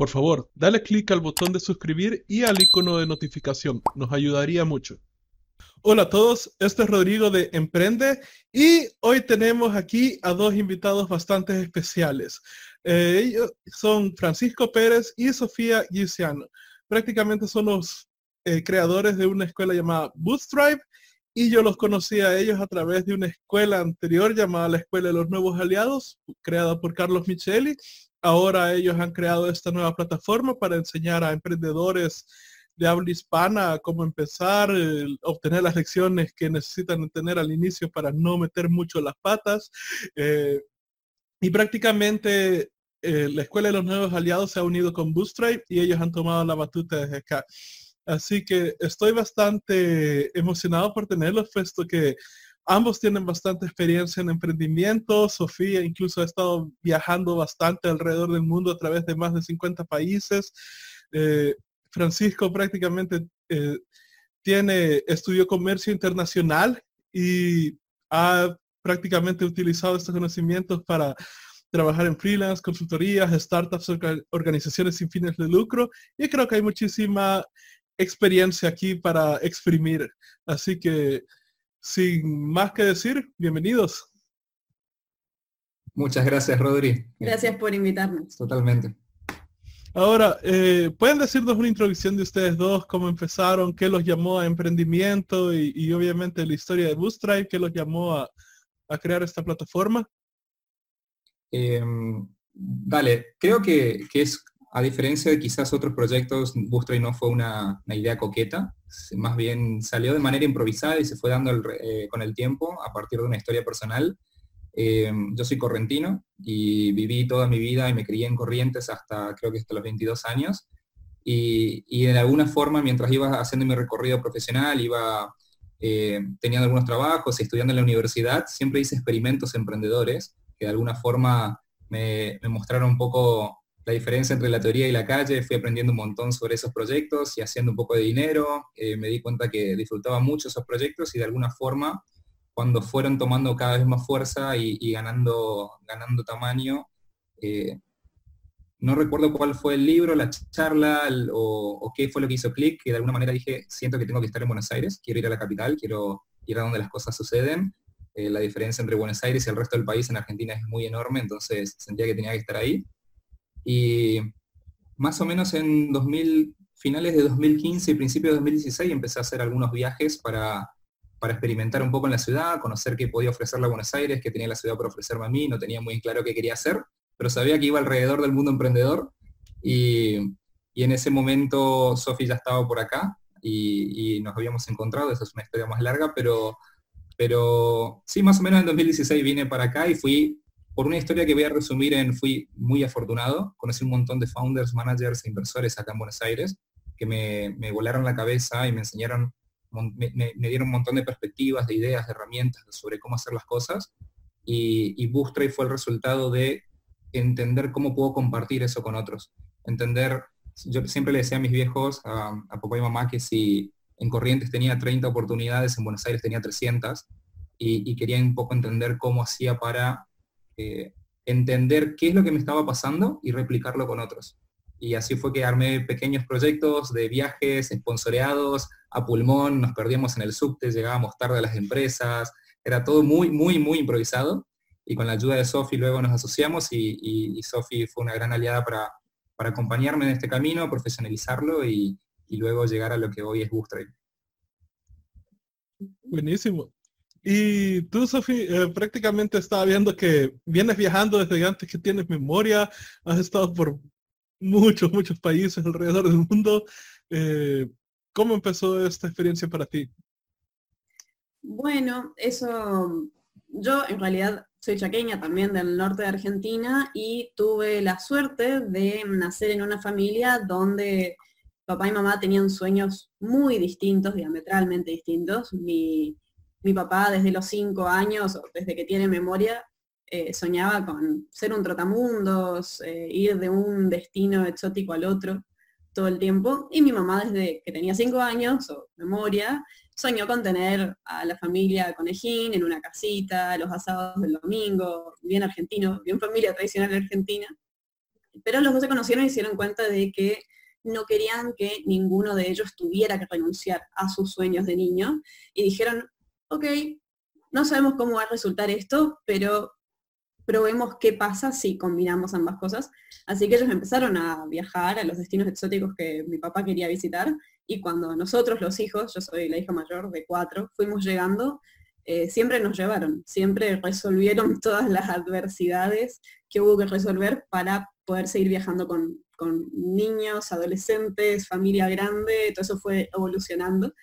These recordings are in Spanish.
por favor, dale clic al botón de suscribir y al icono de notificación. Nos ayudaría mucho. Hola a todos, este es Rodrigo de Emprende y hoy tenemos aquí a dos invitados bastante especiales. Eh, ellos son Francisco Pérez y Sofía Giusiano. Prácticamente son los eh, creadores de una escuela llamada Bootstrap y yo los conocí a ellos a través de una escuela anterior llamada la Escuela de los Nuevos Aliados, creada por Carlos Micheli. Ahora ellos han creado esta nueva plataforma para enseñar a emprendedores de habla hispana cómo empezar, obtener las lecciones que necesitan tener al inicio para no meter mucho las patas. Eh, y prácticamente eh, la Escuela de los Nuevos Aliados se ha unido con Bootstrap y ellos han tomado la batuta desde acá. Así que estoy bastante emocionado por tenerlos, puesto que ambos tienen bastante experiencia en emprendimiento. Sofía incluso ha estado viajando bastante alrededor del mundo a través de más de 50 países. Eh, Francisco prácticamente eh, tiene, estudió comercio internacional y ha prácticamente utilizado estos conocimientos para trabajar en freelance, consultorías, startups, organizaciones sin fines de lucro y creo que hay muchísima experiencia aquí para exprimir. Así que, sin más que decir, bienvenidos. Muchas gracias, Rodri. Gracias por invitarnos. Totalmente. Ahora, eh, ¿pueden decirnos una introducción de ustedes dos? ¿Cómo empezaron? ¿Qué los llamó a emprendimiento? Y, obviamente la historia de Bootstrap, ¿qué los llamó a, crear esta plataforma? Em, vale, creo que, que, es a diferencia de quizás otros proyectos, Bootstrap no fue una, idea coqueta, más bien salió de manera improvisada y se fue dando eh, con el tiempo a partir de una historia personal. Eh, yo soy correntino y viví toda mi vida y me crié en Corrientes hasta creo que hasta los 22 años. Y, y de alguna forma, mientras iba haciendo mi recorrido profesional, iba eh, teniendo algunos trabajos, estudiando en la universidad, siempre hice experimentos emprendedores que de alguna forma me, me mostraron un poco la diferencia entre la teoría y la calle, fui aprendiendo un montón sobre esos proyectos y haciendo un poco de dinero, eh, me di cuenta que disfrutaba mucho esos proyectos y de alguna forma, cuando fueron tomando cada vez más fuerza y, ganando, ganando tamaño, eh, no recuerdo cuál fue el libro, la charla o, qué fue lo que hizo clic, que de alguna manera dije, siento que tengo que estar en Buenos Aires, quiero ir a la capital, quiero ir a donde las cosas suceden. Eh, la diferencia entre Buenos Aires y el resto del país en Argentina es muy enorme, entonces sentía que tenía que estar ahí. Y más o menos en 2000, finales de 2015 y principios de 2016 empecé a hacer algunos viajes para, para experimentar un poco en la ciudad, conocer qué podía ofrecerle a Buenos Aires, qué tenía la ciudad para ofrecerme a mí, no tenía muy claro qué quería hacer, pero sabía que iba alrededor del mundo emprendedor. Y, y en ese momento Sofi ya estaba por acá y, y, nos habíamos encontrado, esa es una historia más larga, pero, pero sí, más o menos en 2016 vine para acá y fui por una historia que voy a resumir en fui muy afortunado, conocí un montón de founders, managers e inversores acá en Buenos Aires que me, volaron la cabeza y me enseñaron, me, dieron un montón de perspectivas, de ideas, de herramientas sobre cómo hacer las cosas. Y, y fue el resultado de entender cómo puedo compartir eso con otros. Entender, yo siempre le decía a mis viejos, a, a papá y mamá, que si en Corrientes tenía 30 oportunidades, en Buenos Aires tenía 300, y, y quería un poco entender cómo hacía para eh, entender qué es lo que me estaba pasando y replicarlo con otros. Y así fue que armé pequeños proyectos de viajes sponsoreados a pulmón, nos perdíamos en el subte, llegábamos tarde a las empresas, era todo muy, muy, muy improvisado. Y con la ayuda de Sofi luego nos asociamos y, Sofi fue una gran aliada para, para acompañarme en este camino, profesionalizarlo y, luego llegar a lo que hoy es Bootstrap. Buenísimo. Y tú, Sofi, eh, prácticamente estaba viendo que vienes viajando desde antes que tienes memoria, has estado por muchos, muchos países alrededor del mundo. Eh, ¿Cómo empezó esta experiencia para ti? Bueno, eso, yo en realidad soy chaqueña también del norte de Argentina y tuve la suerte de nacer en una familia donde papá y mamá tenían sueños muy distintos, diametralmente distintos. Mi, mi papá desde los cinco años, o desde que tiene memoria, eh, soñaba con ser un trotamundos, eh, ir de un destino exótico al otro todo el tiempo. Y mi mamá desde que tenía cinco años, o memoria, soñó con tener a la familia conejín en una casita, los asados del domingo, bien argentino, bien familia tradicional argentina. pero los dos se conocieron y se dieron cuenta de que no querían que ninguno de ellos tuviera que renunciar a sus sueños de niño y dijeron, ok, no sabemos cómo va a resultar esto, pero probemos qué pasa si combinamos ambas cosas. Así que ellos empezaron a viajar a los destinos exóticos que mi papá quería visitar y cuando nosotros los hijos, yo soy la hija mayor de cuatro, fuimos llegando, eh, siempre nos llevaron, siempre resolvieron todas las adversidades que hubo que resolver para poder seguir viajando con, con niños, adolescentes, familia grande, todo eso fue evolucionando.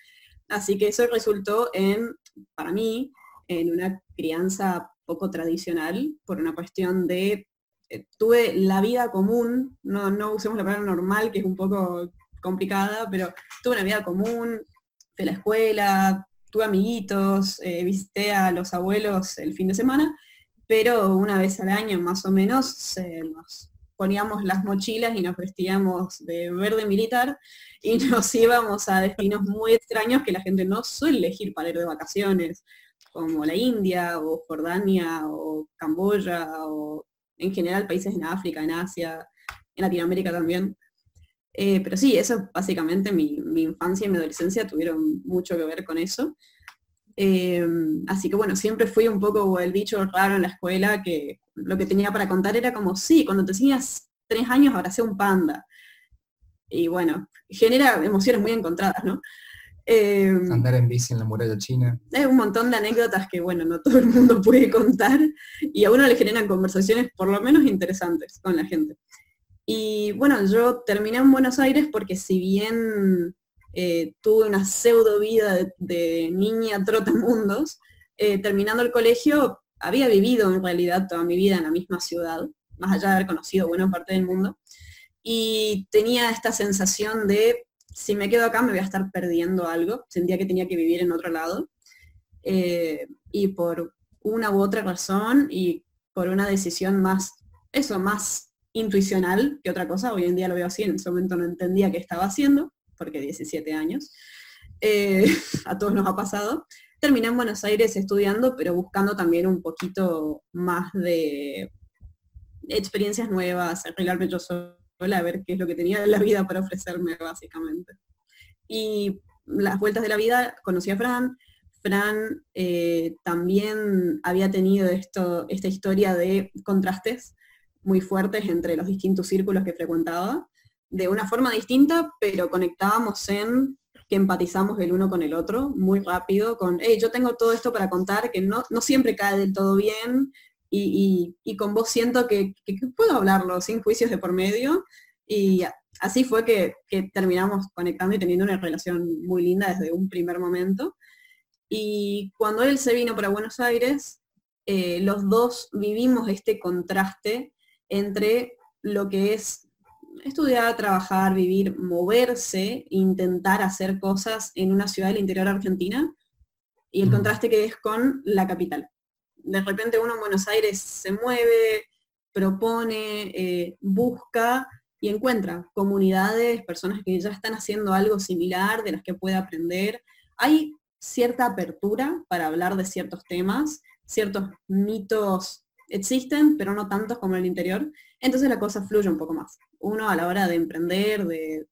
Así que eso resultó en, para mí, en una crianza poco tradicional, por una cuestión de, eh, tuve la vida común, no, no usemos la palabra normal, que es un poco complicada, pero tuve una vida común, de la escuela, tuve amiguitos, eh, visité a los abuelos el fin de semana, pero una vez al año más o menos nos poníamos las mochilas y nos vestíamos de verde militar y nos íbamos a destinos muy extraños que la gente no suele elegir para ir de vacaciones como la India o Jordania o Camboya o en general países en África, en Asia, en Latinoamérica también. Eh, pero sí, eso básicamente mi, infancia y mi adolescencia tuvieron mucho que ver con eso. Eh, así que bueno, siempre fui un poco el bicho raro en la escuela que lo que tenía para contar era como, sí, cuando te tenías tres años abracé un panda. Y bueno, genera emociones muy encontradas, ¿no? Em, Andar en bici en la muralla china. Es un montón de anécdotas que, bueno, no todo el mundo puede contar y a uno le generan conversaciones por lo menos interesantes con la gente. Y bueno, yo terminé en Buenos Aires porque si bien eh, tuve una pseudo vida de, niña trotamundos, eh, terminando el colegio había vivido en realidad toda mi vida en la misma ciudad, más allá de haber conocido buena parte del mundo, y tenía esta sensación de si me quedo acá me voy a estar perdiendo algo, sentía que tenía que vivir en otro lado. Eh, y por una u otra razón y por una decisión más, eso, más intuicional que otra cosa, hoy en día lo veo así, en ese momento no entendía qué estaba haciendo, porque 17 años, eh, a todos nos ha pasado. Terminé en Buenos Aires estudiando, pero buscando también un poquito más de experiencias nuevas, arreglarme yo solo a ver qué es lo que tenía en la vida para ofrecerme, básicamente. Y las vueltas de la vida, conocí a Fran. Fran eh, también había tenido esto, esta historia de contrastes muy fuertes entre los distintos círculos que frecuentaba, de una forma distinta, pero conectábamos en que empatizamos el uno con el otro muy rápido, con, hey, yo tengo todo esto para contar, que no, no siempre cae del todo bien, y, con vos siento que, puedo hablarlo sin juicios de por medio. Y así fue que, terminamos conectando y teniendo una relación muy linda desde un primer momento. Y cuando él se vino para Buenos Aires, eh, los dos vivimos este contraste entre lo que es estudiar, trabajar, vivir, moverse, intentar hacer cosas en una ciudad del interior argentina y el contraste que es con la capital de repente uno en Buenos Aires se mueve, propone, eh, busca y encuentra comunidades, personas que ya están haciendo algo similar, de las que puede aprender. Hay cierta apertura para hablar de ciertos temas, ciertos mitos existen, pero no tantos como en el interior, entonces la cosa fluye un poco más. Uno a la hora de emprender, de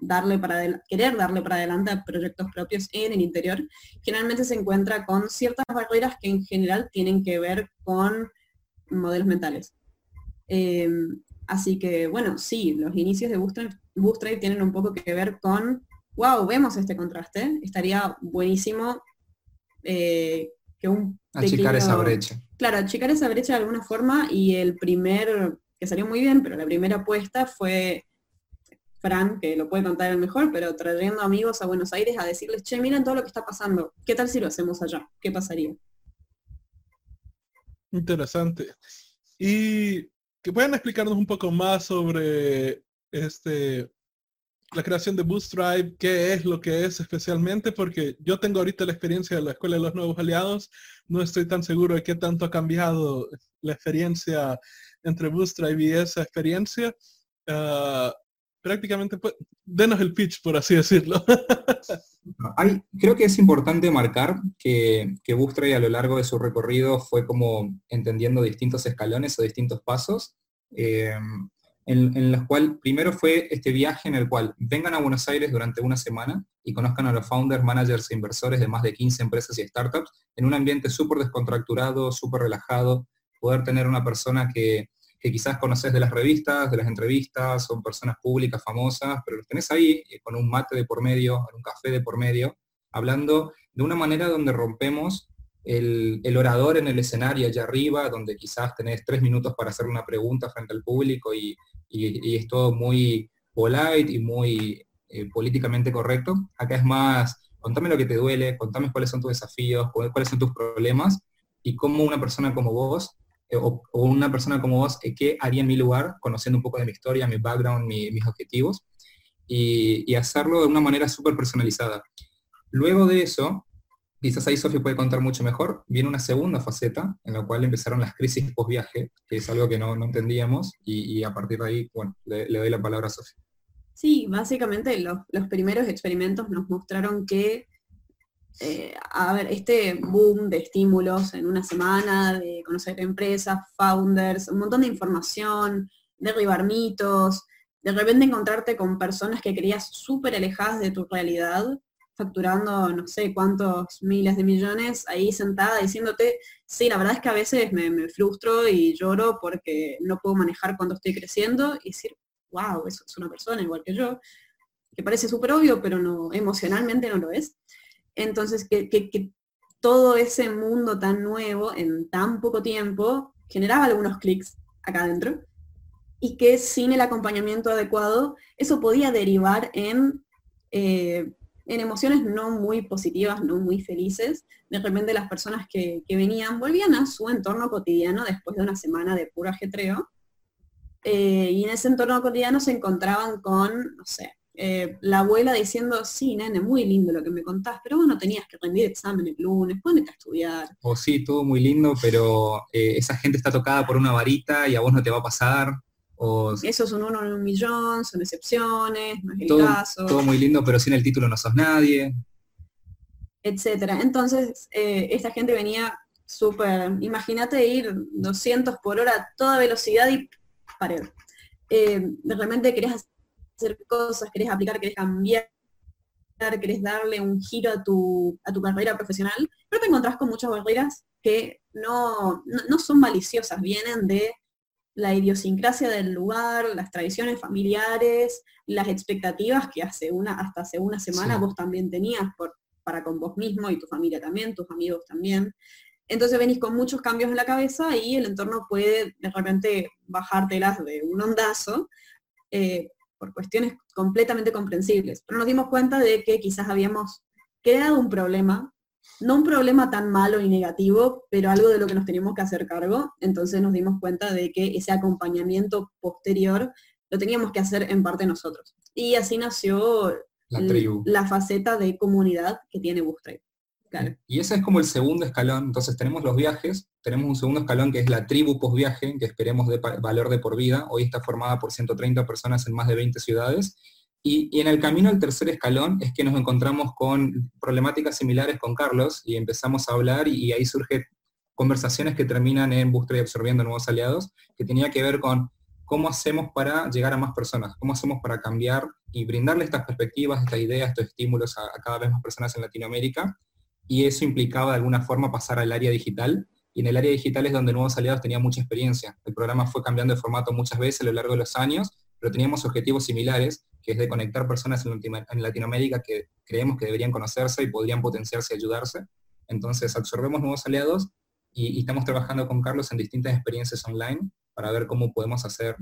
darle para querer darle para adelante a proyectos propios en el interior, generalmente se encuentra con ciertas barreras que en general tienen que ver con modelos mentales. Em, así que, bueno, sí, los inicios de Bootstrap, tienen un poco que ver con, wow, vemos este contraste, estaría buenísimo eh, que un... Achicar esa brecha. Claro, achicar esa brecha de alguna forma y el primer, que salió muy bien, pero la primera apuesta fue Fran, que lo puede contar el mejor, pero trayendo amigos a Buenos Aires a decirles, che, miren todo lo que está pasando, ¿qué tal si lo hacemos allá? ¿Qué pasaría? Interesante. Y que puedan explicarnos un poco más sobre este la creación de Bootstrap, qué es lo que es especialmente, porque yo tengo ahorita la experiencia de la Escuela de los Nuevos Aliados, no estoy tan seguro de qué tanto ha cambiado la experiencia entre Bootstrap y esa experiencia. Ah, prácticamente, pues, denos el pitch, por así decirlo. Hay, creo que es importante marcar que, que a lo largo de su recorrido fue como entendiendo distintos escalones o distintos pasos. Eh, en, los cual primero fue este viaje en el cual vengan a Buenos Aires durante una semana y conozcan a los founders, managers e inversores de más de 15 empresas y startups en un ambiente súper descontracturado, súper relajado, poder tener una persona que, quizás conoces de las revistas, de las entrevistas, son personas públicas famosas, pero los tenés ahí eh, con un mate de por medio, un café de por medio, hablando de una manera donde rompemos el, orador en el escenario allá arriba, donde quizás tenés tres minutos para hacer una pregunta frente al público y, es todo muy polite y muy eh, políticamente correcto. Acá es más, contame lo que te duele, contame cuáles son tus desafíos, cuáles son tus problemas y cómo una persona como vos eh, o, una persona como vos, eh, ¿qué haría en mi lugar, conociendo un poco de mi historia, mi background, mis objetivos? Y, y, hacerlo de una manera súper personalizada. Luego de eso, quizás ahí Sofía puede contar mucho mejor, viene una segunda faceta en la cual empezaron las crisis post-viaje, que es algo que no, entendíamos, y, a partir de ahí, bueno, le, doy la palabra a Sofía. Sí, básicamente los, primeros experimentos nos mostraron que, eh, a ver, este boom de estímulos en una semana, de conocer empresas, founders, un montón de información, derribar mitos, de repente encontrarte con personas que creías súper alejadas de tu realidad, facturando no sé cuántos miles de millones, ahí sentada diciéndote, sí, la verdad es que a veces me, frustro y lloro porque no puedo manejar cuando estoy creciendo y decir, wow, eso es una persona igual que yo, que parece súper obvio, pero no, emocionalmente no lo es. Entonces, que, que todo ese mundo tan nuevo en tan poco tiempo generaba algunos clics acá adentro y que sin el acompañamiento adecuado eso podía derivar en eh, en emociones no muy positivas, no muy felices. De repente las personas que, venían volvían a su entorno cotidiano después de una semana de puro ajetreo. Eh, y en ese entorno cotidiano se encontraban con, no sé, eh, la abuela diciendo, sí, nene, muy lindo lo que me contás, pero vos no tenías que rendir examen el lunes, ponete a estudiar. O sí, todo muy lindo, pero eh, esa gente está tocada por una varita y a vos no te va a pasar. Eso es un uno en un millón, son excepciones, no es el todo, caso. Todo muy lindo, pero sin el título no sos nadie. Etcétera. Entonces, eh, esta gente venía súper, imagínate ir 200 por hora a toda velocidad y pared. Eh, realmente querés hacer cosas, querés aplicar, querés cambiar, querés darle un giro a tu, a tu carrera profesional, pero te encontrás con muchas barreras que no, no son maliciosas, vienen de la idiosincrasia del lugar, las tradiciones familiares, las expectativas que hace una, hasta hace una semana vos también tenías por, para con vos mismo y tu familia también, tus amigos también. Entonces venís con muchos cambios en la cabeza y el entorno puede de repente bajártelas de un ondazo eh, por cuestiones completamente comprensibles. Pero nos dimos cuenta de que quizás habíamos creado un problema no un problema tan malo y negativo, pero algo de lo que nos teníamos que hacer cargo. Entonces nos dimos cuenta de que ese acompañamiento posterior lo teníamos que hacer en parte nosotros. Y así nació la, faceta de comunidad que tiene Bootstrap. Y ese es como el segundo escalón. Entonces tenemos los viajes, tenemos un segundo escalón que es la tribu post-viaje, que esperemos de valor de por vida. Hoy está formada por 130 personas en más de 20 ciudades y, en el camino al tercer escalón es que nos encontramos con problemáticas similares con Carlos y empezamos a hablar y, ahí surgen conversaciones que terminan en Bootstrap y absorbiendo nuevos aliados, que tenía que ver con cómo hacemos para llegar a más personas, cómo hacemos para cambiar y brindarle estas perspectivas, estas ideas, estos estímulos a, a cada vez más personas en Latinoamérica. Y eso implicaba de alguna forma pasar al área digital. Y en el área digital es donde Nuevos Aliados tenía mucha experiencia. El programa fue cambiando de formato muchas veces a lo largo de los años, pero teníamos objetivos similares que es de conectar personas en Latinoamérica que creemos que deberían conocerse y podrían potenciarse y ayudarse. Entonces absorbemos nuevos aliados y, estamos trabajando con Carlos en distintas experiencias online para ver cómo podemos hacer,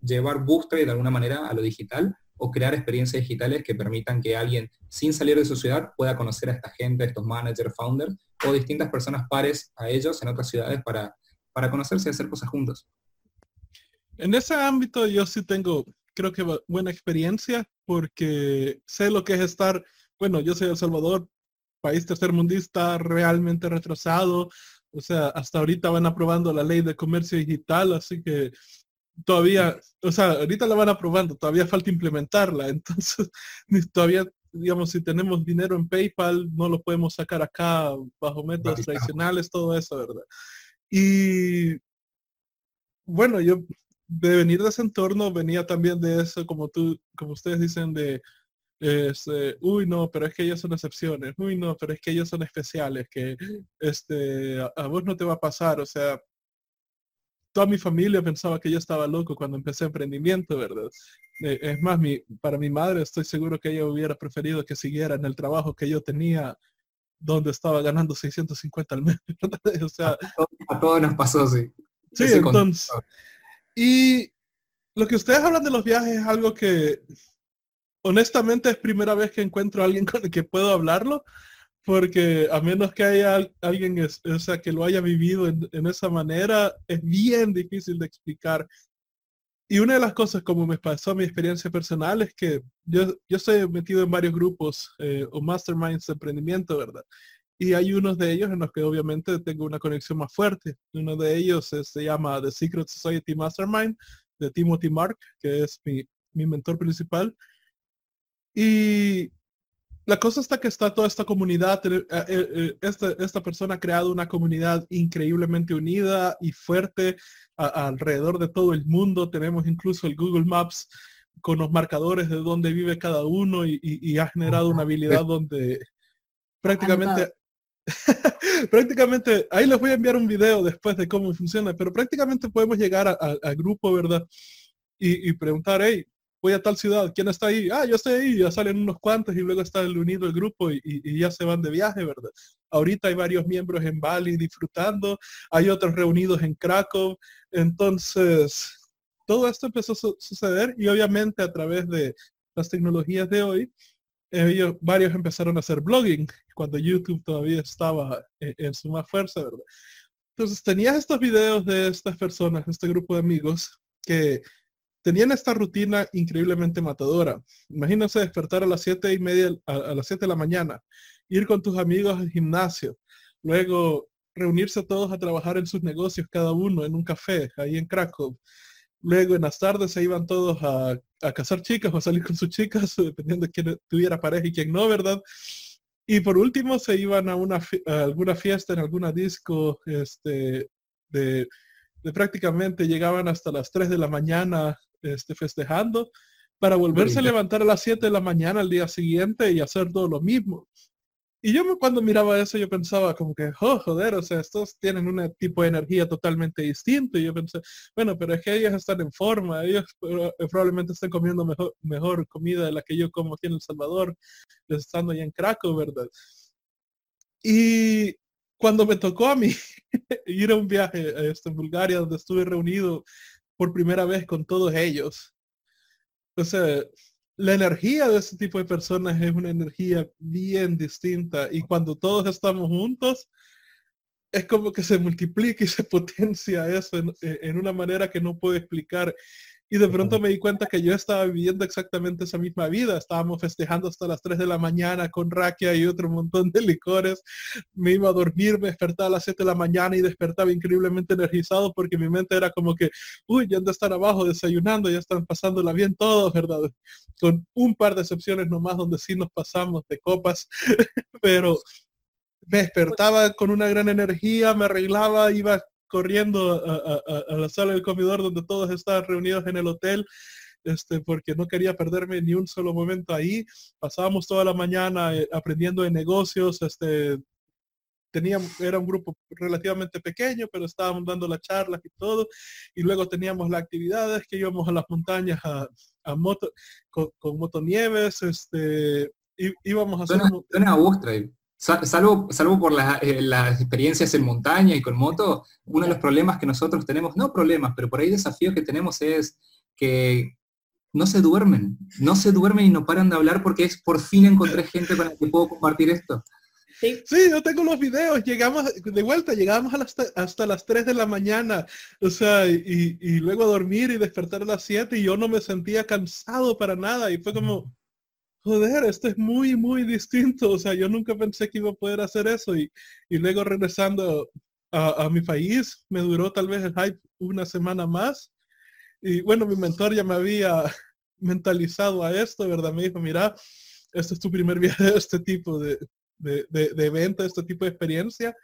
llevar Bootstrap de alguna manera a lo digital o crear experiencias digitales que permitan que alguien sin salir de su ciudad pueda conocer a esta gente, a estos managers, founders o distintas personas pares a ellos en otras ciudades para, para conocerse y hacer cosas juntos. En ese ámbito yo sí tengo creo que buena experiencia porque sé lo que es estar, bueno, yo soy El Salvador, país tercermundista realmente retrasado, o sea, hasta ahorita van aprobando la ley de comercio digital, así que todavía, o sea, ahorita la van aprobando, todavía falta implementarla, entonces todavía, digamos, si tenemos dinero en PayPal, no lo podemos sacar acá bajo métodos tradicionales, todo eso, ¿verdad? Y bueno, yo de venir de ese entorno venía también de eso, como tú, como ustedes dicen, de este, uy, no, pero es que ellos son excepciones, uy, no, pero es que ellos son especiales, que este, a, vos no te va a pasar, o sea, toda mi familia pensaba que yo estaba loco cuando empecé emprendimiento, ¿verdad? Eh, es más, mi, para mi madre estoy seguro que ella hubiera preferido que siguiera en el trabajo que yo tenía donde estaba ganando 650 al mes. o sea, a, todos nos pasó, sí. Sí, entonces. Y lo que ustedes hablan de los viajes es algo que honestamente es primera vez que encuentro a alguien con el que puedo hablarlo, porque a menos que haya alguien o sea, que lo haya vivido en, esa manera, es bien difícil de explicar. Y una de las cosas como me pasó mi experiencia personal es que yo, yo estoy metido en varios grupos eh, o masterminds de emprendimiento, ¿verdad? Y hay unos de ellos en los que obviamente tengo una conexión más fuerte. Uno de ellos se llama The Secret Society Mastermind de Timothy Mark, que es mi, mi mentor principal. Y la cosa está que está toda esta comunidad, eh, eh, eh, esta, esta persona ha creado una comunidad increíblemente unida y fuerte alrededor de todo el mundo. Tenemos incluso el Google Maps con los marcadores de dónde vive cada uno y, ha generado una habilidad donde prácticamente prácticamente, ahí les voy a enviar un video después de cómo funciona, pero prácticamente podemos llegar al grupo, ¿verdad? Y, preguntar, hey, voy a tal ciudad, ¿quién está ahí? Ah, yo estoy ahí, ya salen unos cuantos y luego está el unido el grupo y, ya se van de viaje, ¿verdad? Ahorita hay varios miembros en Bali disfrutando, hay otros reunidos en Krakow, entonces todo esto empezó a suceder y obviamente a través de las tecnologías de hoy, varios empezaron a hacer blogging cuando YouTube todavía estaba en, en su más fuerza, ¿verdad? Entonces tenías estos videos de estas personas, este grupo de amigos que tenían esta rutina increíblemente matadora. Imagínense despertar a las siete y media, a, las 7 de la mañana, ir con tus amigos al gimnasio, luego reunirse todos a trabajar en sus negocios, cada uno en un café, ahí en Krakow. Luego en las tardes se iban todos a, a casar chicas o a salir con sus chicas, dependiendo de quién tuviera pareja y quién no, ¿verdad? Y por último se iban a, una, a alguna fiesta en alguna disco este, de, de prácticamente llegaban hasta las 3 de la mañana este, festejando para volverse a levantar a las 7 de la mañana al día siguiente y hacer todo lo mismo. Y yo cuando miraba eso, yo pensaba como que, oh, joder, o sea, estos tienen un tipo de energía totalmente distinto. Y yo pensé, bueno, pero es que ellos están en forma, ellos eh, probablemente están comiendo mejor, mejor comida de la que yo como aquí en El Salvador, estando allá en Krakow, ¿verdad? Y cuando me tocó a mí ir a un viaje este, en Bulgaria, donde estuve reunido por primera vez con todos ellos. O sea, la energía de ese tipo de personas es una energía bien distinta y cuando todos estamos juntos, es como que se multiplica y se potencia eso en, en una manera que no puedo explicar. Y de pronto me di cuenta que yo estaba viviendo exactamente esa misma vida. Estábamos festejando hasta las 3 de la mañana con raquia y otro montón de licores. Me iba a dormir, me despertaba a las 7 de la mañana y despertaba increíblemente energizado porque mi mente era como que, uy, ya de estar abajo desayunando, ya están pasándola bien todos, ¿verdad? Con un par de excepciones nomás donde sí nos pasamos de copas, pero me despertaba con una gran energía, me arreglaba, iba corriendo a, la sala del comedor donde todos estaban reunidos en el hotel. Este, porque no quería perderme ni un solo momento ahí. Pasábamos toda la mañana eh, aprendiendo de negocios, este, teníamos, era un grupo relativamente pequeño, pero estábamos dando las charlas y todo, y luego teníamos las actividades que íbamos a las montañas a, a moto, con, motonieves, este, íbamos a hacer... Salvo, salvo por eh, las experiencias en montaña y con moto, uno de los problemas que nosotros tenemos, no problemas, pero por ahí desafíos que tenemos es que no se duermen, no se duermen y no paran de hablar porque es por fin encontré gente con la que puedo compartir esto. Sí. yo tengo los videos, llegamos de vuelta, llegamos hasta las 3 de la mañana, o sea, y, y, luego a dormir y despertar a las 7 y yo no me sentía cansado para nada y fue como, joder, esto es muy, muy distinto. O sea, yo nunca pensé que iba a poder hacer eso. Y, y luego regresando a, mi país, me duró tal vez el hype una semana más. Y bueno, mi mentor ya me había mentalizado a esto, ¿verdad? Me dijo, mira, este es tu primer viaje de este tipo de, de, de, evento, este tipo de experiencia.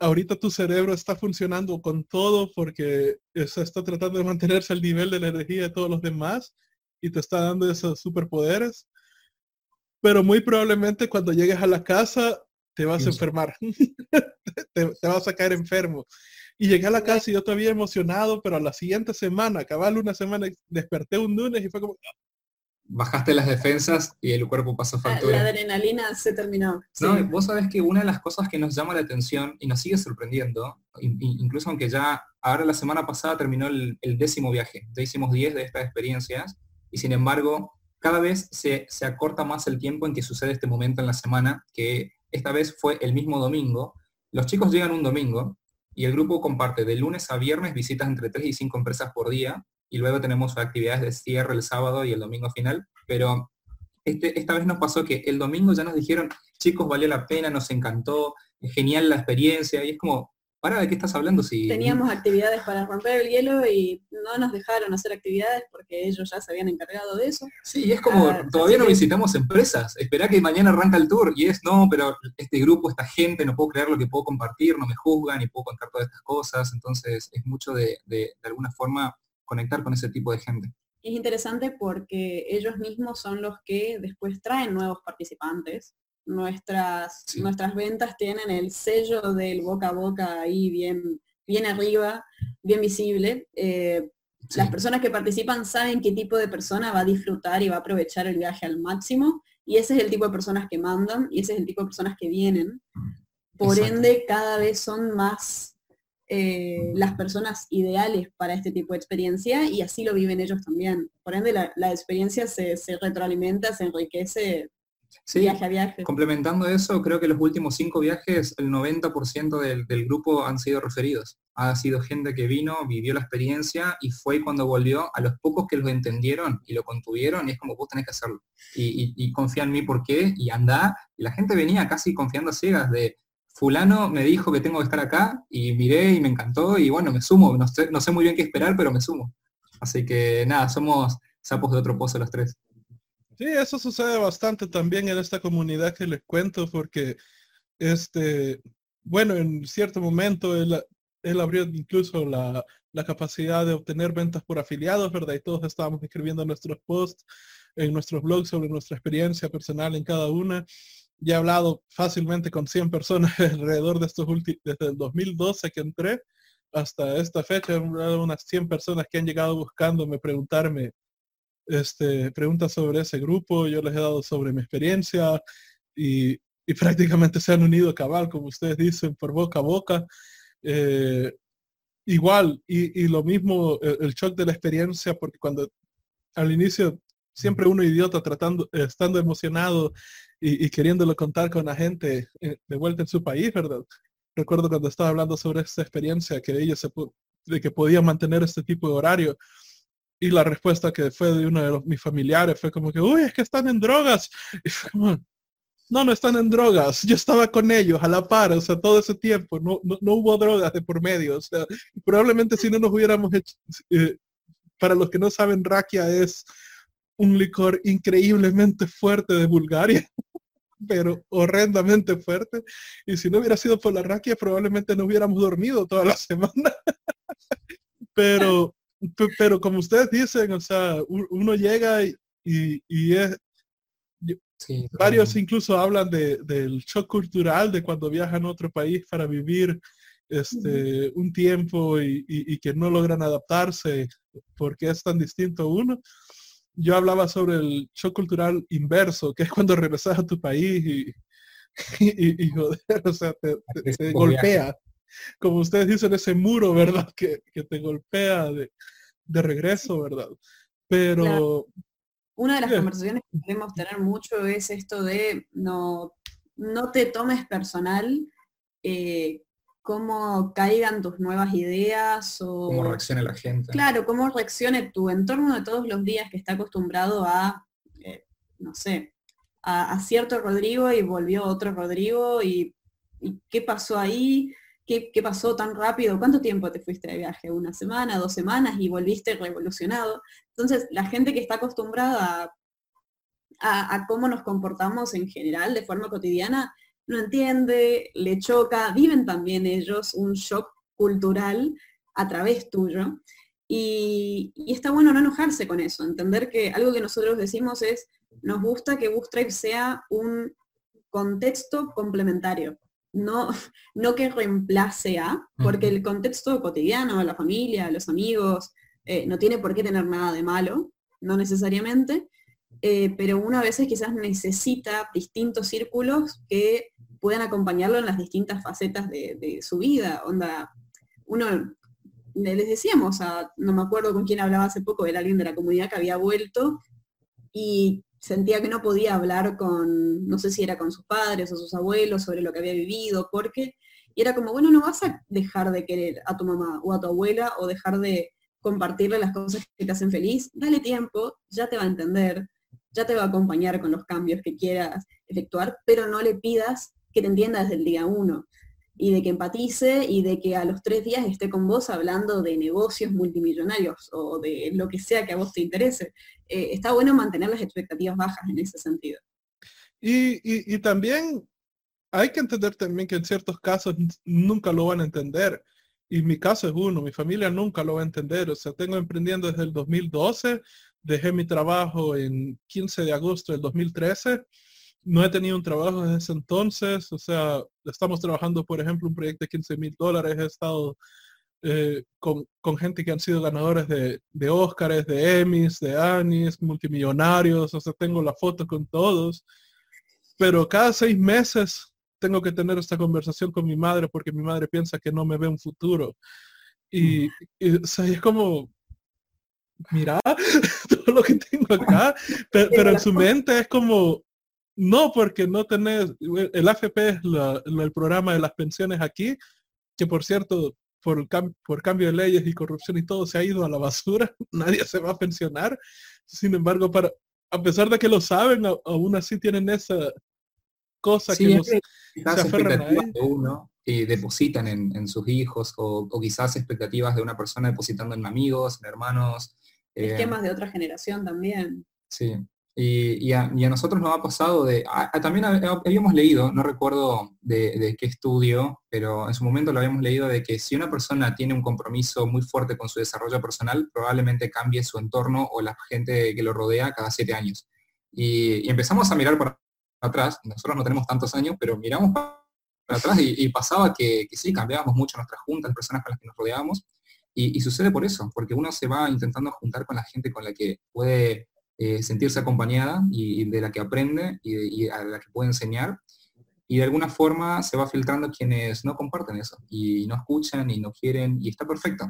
ahorita tu cerebro está funcionando con todo porque está tratando de mantenerse al nivel de la energía de todos los demás y te está dando esos superpoderes. Pero muy probablemente cuando llegues a la casa te vas a enfermar, te, vas a caer enfermo. Y llegué a la casa y yo todavía emocionado, pero a la siguiente semana, acababa una semana, desperté un lunes y fue como, bajaste las defensas y el cuerpo pasó factura. La, adrenalina se terminó. No, vos sabés que una de las cosas que nos llama la atención y nos sigue sorprendiendo, incluso aunque ya ahora la semana pasada terminó el, décimo viaje, ya hicimos 10 de estas experiencias y sin embargo cada vez se, se acorta más el tiempo en que sucede este momento en la semana, que esta vez fue el mismo domingo. Los chicos llegan un domingo y el grupo comparte de lunes a viernes visitas entre 3 y 5 empresas por día y luego tenemos actividades de cierre el sábado y el domingo final, pero este, esta vez nos pasó que el domingo ya nos dijeron, chicos, valió la pena, nos encantó, genial la experiencia, y es como, ¿para de qué estás hablando? Si... Teníamos actividades para romper el hielo y no nos dejaron hacer actividades porque ellos ya se habían encargado de eso. Sí, es como, ah, todavía no visitamos empresas, espera que mañana arranca el tour, y es, no, pero este grupo, esta gente, no puedo creer lo que puedo compartir, no me juzgan y puedo contar todas estas cosas, entonces es mucho de, de, de alguna forma conectar con ese tipo de gente. Es interesante porque ellos mismos son los que después traen nuevos participantes. Nuestras, nuestras ventas tienen el sello del boca a boca ahí bien, bien arriba, bien visible. Eh, las personas que participan saben qué tipo de persona va a disfrutar y va a aprovechar el viaje al máximo. Y ese es el tipo de personas que mandan y ese es el tipo de personas que vienen. Por ende, cada vez son más eh, las personas ideales para este tipo de experiencia y así lo viven ellos también. Por ende, la, experiencia se, retroalimenta, se enriquece viaje a viaje. Complementando eso, creo que los últimos cinco viajes, el 90% del, del, grupo han sido referidos. Ha sido gente que vino, vivió la experiencia y fue cuando volvió a los pocos que lo entendieron y lo contuvieron y es como vos tenés que hacerlo. Y, y, confía en mí por qué y anda. Y la gente venía casi confiando a ciegas de fulano me dijo que tengo que estar acá y miré y me encantó y bueno, me sumo, no sé, muy bien qué esperar, pero me sumo. Así que nada, somos sapos de otro pozo los tres. Sí, eso sucede bastante también en esta comunidad que les cuento porque, este, bueno, en cierto momento él, abrió incluso la, la, capacidad de obtener ventas por afiliados, ¿verdad? Y todos estábamos escribiendo nuestros posts en nuestros blogs sobre nuestra experiencia personal en cada una ya he hablado fácilmente con 100 personas alrededor de estos últimos, desde el 2012 que entré hasta esta fecha, he hablado unas 100 personas que han llegado buscándome, preguntarme, este, preguntas sobre ese grupo, yo les he dado sobre mi experiencia y, prácticamente se han unido a cabal, como ustedes dicen, por boca a boca. Eh, igual, y, lo mismo el, el, shock de la experiencia, porque cuando al inicio siempre uno idiota tratando, estando emocionado y, queriéndolo contar con la gente eh, de vuelta en su país, ¿verdad? Recuerdo cuando estaba hablando sobre esta experiencia que ellos se de que podían mantener este tipo de horario y la respuesta que fue de uno de los, mis familiares fue como que, uy, es que están en drogas. Y fue como, no, no están en drogas. Yo estaba con ellos a la par, o sea, todo ese tiempo. No, no, hubo drogas de por medio. O sea, probablemente si no nos hubiéramos hecho, eh, para los que no saben, raquia es un licor increíblemente fuerte de Bulgaria, pero horrendamente fuerte. Y si no hubiera sido por la raquia, probablemente no hubiéramos dormido toda la semana. pero, pero como ustedes dicen, o sea, uno llega y, y, es... varios incluso hablan de, del shock cultural de cuando viajan a otro país para vivir este, un tiempo y, y, que no logran adaptarse porque es tan distinto uno. Yo hablaba sobre el shock cultural inverso, que es cuando regresas a tu país y, y, joder, o sea, te, golpea. Como ustedes dicen, ese muro, ¿verdad? Que, te golpea de, regreso, ¿verdad? Pero... Una de las conversaciones que queremos tener mucho es esto de no, no te tomes personal eh, cómo caigan tus nuevas ideas o... Cómo reaccione la gente. Claro, cómo reaccione tu entorno de todos los días que está acostumbrado a, eh, no sé, a, cierto Rodrigo y volvió otro Rodrigo y, qué pasó ahí, ¿Qué, pasó tan rápido, cuánto tiempo te fuiste de viaje, una semana, dos semanas y volviste revolucionado. Entonces, la gente que está acostumbrada a, cómo nos comportamos en general de forma cotidiana, no entiende, le choca, viven también ellos un shock cultural a través tuyo. Y, está bueno no enojarse con eso, entender que algo que nosotros decimos es, nos gusta que Bootstrap sea un contexto complementario, no, no que reemplace a, porque el contexto cotidiano, la familia, los amigos, eh, no tiene por qué tener nada de malo, no necesariamente, eh, pero uno a veces quizás necesita distintos círculos que puedan acompañarlo en las distintas facetas de, su vida. Onda, uno, les decíamos, no me acuerdo con quién hablaba hace poco, era alguien de la comunidad que había vuelto y sentía que no podía hablar con, no sé si era con sus padres o sus abuelos sobre lo que había vivido, porque, y era como, bueno, no vas a dejar de querer a tu mamá o a tu abuela o dejar de compartirle las cosas que te hacen feliz, dale tiempo, ya te va a entender, ya te va a acompañar con los cambios que quieras efectuar, pero no le pidas que te entienda desde el día uno y de que empatice y de que a los tres días esté con vos hablando de negocios multimillonarios o de lo que sea que a vos te interese. Eh, está bueno mantener las expectativas bajas en ese sentido. Y, también hay que entender también que en ciertos casos nunca lo van a entender. Y mi caso es uno, mi familia nunca lo va a entender. O sea, tengo emprendiendo desde el 2012, dejé mi trabajo en 15 de agosto del 2013 no he tenido un trabajo desde ese entonces, o sea, estamos trabajando, por ejemplo, un proyecto de 15 mil dólares, he estado eh, con, gente que han sido ganadores de, de Óscares, de Emmys, de Annies, multimillonarios, o sea, tengo la foto con todos, pero cada seis meses tengo que tener esta conversación con mi madre porque mi madre piensa que no me ve un futuro. Y, es como, mira, todo lo que tengo acá, pero en su mente es como, no, porque no tenés, el AFP es el programa de las pensiones aquí, que por cierto, por, por cambio de leyes y corrupción y todo, se ha ido a la basura, nadie se va a pensionar. Sin embargo, para, a pesar de que lo saben, aún así tienen esa cosa que, los, se aferran a de uno y depositan en, sus hijos, o, quizás expectativas de una persona depositando en amigos, en hermanos. Esquemas eh, de otra generación también. Sí, y, a, nosotros nos ha pasado de, también habíamos leído, no recuerdo de, qué estudio, pero en su momento lo habíamos leído de que si una persona tiene un compromiso muy fuerte con su desarrollo personal, probablemente cambie su entorno o la gente que lo rodea cada siete años. Y, empezamos a mirar para atrás, nosotros no tenemos tantos años, pero miramos para atrás y, pasaba que, sí, cambiábamos mucho nuestras juntas, personas con las que nos rodeábamos, y sucede por eso, porque uno se va intentando juntar con la gente con la que puede eh, sentirse acompañada y, de la que aprende y, a la que puede enseñar. Y de alguna forma se va filtrando quienes no comparten eso y no escuchan y no quieren y está perfecto.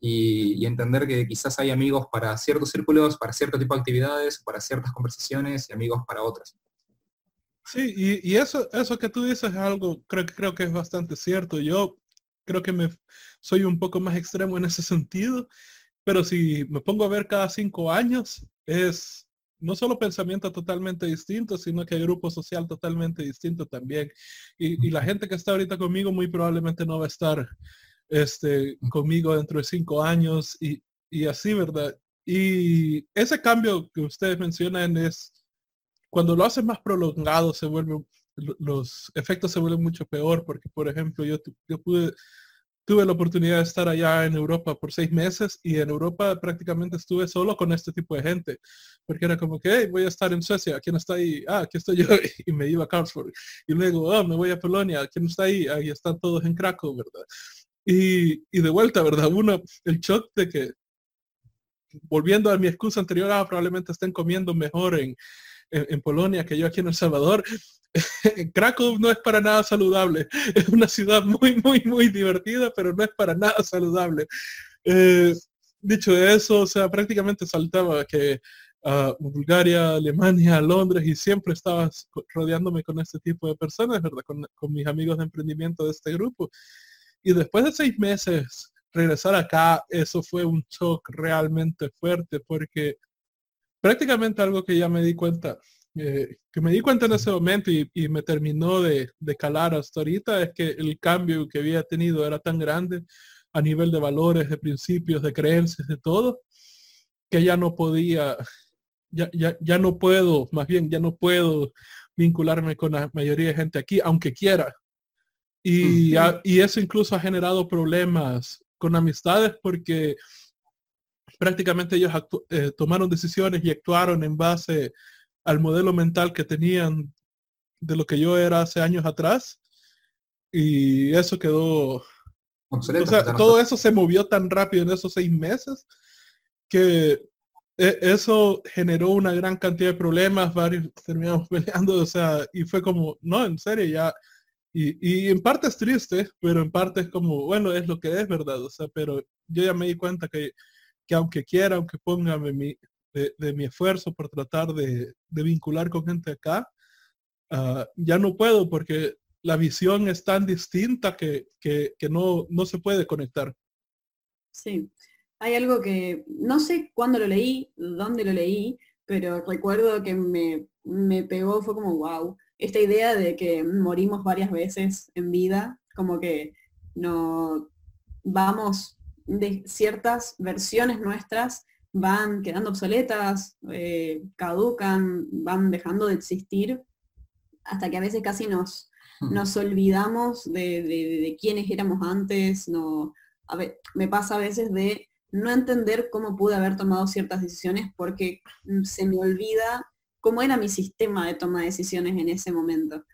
Y, entender que quizás hay amigos para ciertos círculos, para cierto tipo de actividades, para ciertas conversaciones y amigos para otras. Sí, y, eso, eso que tú dices es algo, creo, creo que es bastante cierto. Yo creo que me soy un poco más extremo en ese sentido, pero si me pongo a ver cada cinco años, es no solo pensamiento totalmente distinto, sino que hay grupo social totalmente distinto también. Y, la gente que está ahorita conmigo muy probablemente no va a estar este, conmigo dentro de cinco años y, así, ¿verdad? Y ese cambio que ustedes mencionan es, cuando lo hacen más prolongado, se vuelve, los efectos se vuelven mucho peor, porque por ejemplo, yo, yo pude tuve la oportunidad de estar allá en Europa por seis meses y en Europa prácticamente estuve solo con este tipo de gente, porque era como que voy a estar en Suecia, ¿quién está ahí? Ah, aquí estoy yo y me iba a Karlsruhe. Y luego, ah, me voy a Polonia, ¿quién está ahí? Ahí están todos en Krakow, ¿verdad? Y, y de vuelta, ¿verdad? Uno, el shock de que, volviendo a mi excusa anterior, ah, probablemente estén comiendo mejor en, en, Polonia que yo aquí en El Salvador. Krakow no es para nada saludable. Es una ciudad muy, muy, muy divertida, pero no es para nada saludable. Eh, dicho eso, o sea, prácticamente saltaba que a Bulgaria, Alemania, Londres y siempre estaba rodeándome con este tipo de personas, ¿verdad? Con, mis amigos de emprendimiento de este grupo. Y después de seis meses, regresar acá, eso fue un shock realmente fuerte porque prácticamente algo que ya me di cuenta, eh, que me di cuenta en ese momento y, me terminó de, calar hasta ahorita, es que el cambio que había tenido era tan grande a nivel de valores, de principios, de creencias, de todo, que ya no podía, ya, ya, ya no puedo, más bien ya no puedo vincularme con la mayoría de gente aquí, aunque quiera. Y, y eso incluso ha generado problemas con amistades porque prácticamente ellos eh, tomaron decisiones y actuaron en base al modelo mental que tenían de lo que yo era hace años atrás. Y eso quedó... o sea, todo eso se movió tan rápido en esos seis meses que e, eso generó una gran cantidad de problemas, varios terminamos peleando, o sea, y fue como, no, en serio, ya, y, y, en parte es triste, pero en parte es como, bueno, es lo que es, ¿verdad? O sea, pero yo ya me di cuenta que que aunque quiera, aunque ponga mi, de, mi esfuerzo por tratar de, vincular con gente acá, ah, ya no puedo porque la visión es tan distinta que, no, no se puede conectar. Sí, hay algo que no sé cuándo lo leí, dónde lo leí, pero recuerdo que me, me pegó, fue como, wow, esta idea de que morimos varias veces en vida, como que no vamos de ciertas versiones nuestras van quedando obsoletas, eh, caducan, van dejando de existir, hasta que a veces casi nos, nos olvidamos de, de, quiénes éramos antes. No, a ver, me pasa a veces de no entender cómo pude haber tomado ciertas decisiones porque mm, se me olvida cómo era mi sistema de toma de decisiones en ese momento.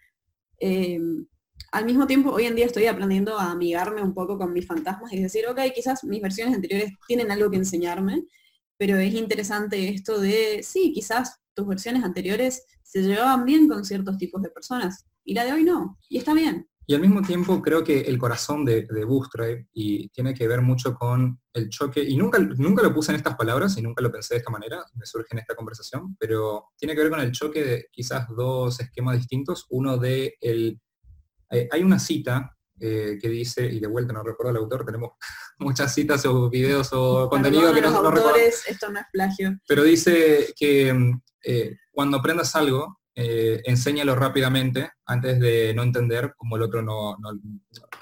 Em, al mismo tiempo, hoy en día estoy aprendiendo a amigarme un poco con mis fantasmas y decir, ok, quizás mis versiones anteriores tienen algo que enseñarme, pero es interesante esto de, sí, quizás tus versiones anteriores se llevaban bien con ciertos tipos de personas y la de hoy no, y está bien. Y al mismo tiempo creo que el corazón de, de y tiene que ver mucho con el choque, y nunca, nunca lo puse en estas palabras y nunca lo pensé de esta manera, me surge en esta conversación, pero tiene que ver con el choque de quizás dos esquemas distintos, uno de el eh, hay una cita eh, que dice, y de vuelta no recuerdo el autor, tenemos muchas citas o videos o contenido que no, los autores, Esto no es plagio. Pero dice que eh, cuando aprendas algo, enséñalo rápidamente antes de no entender como el otro no, no,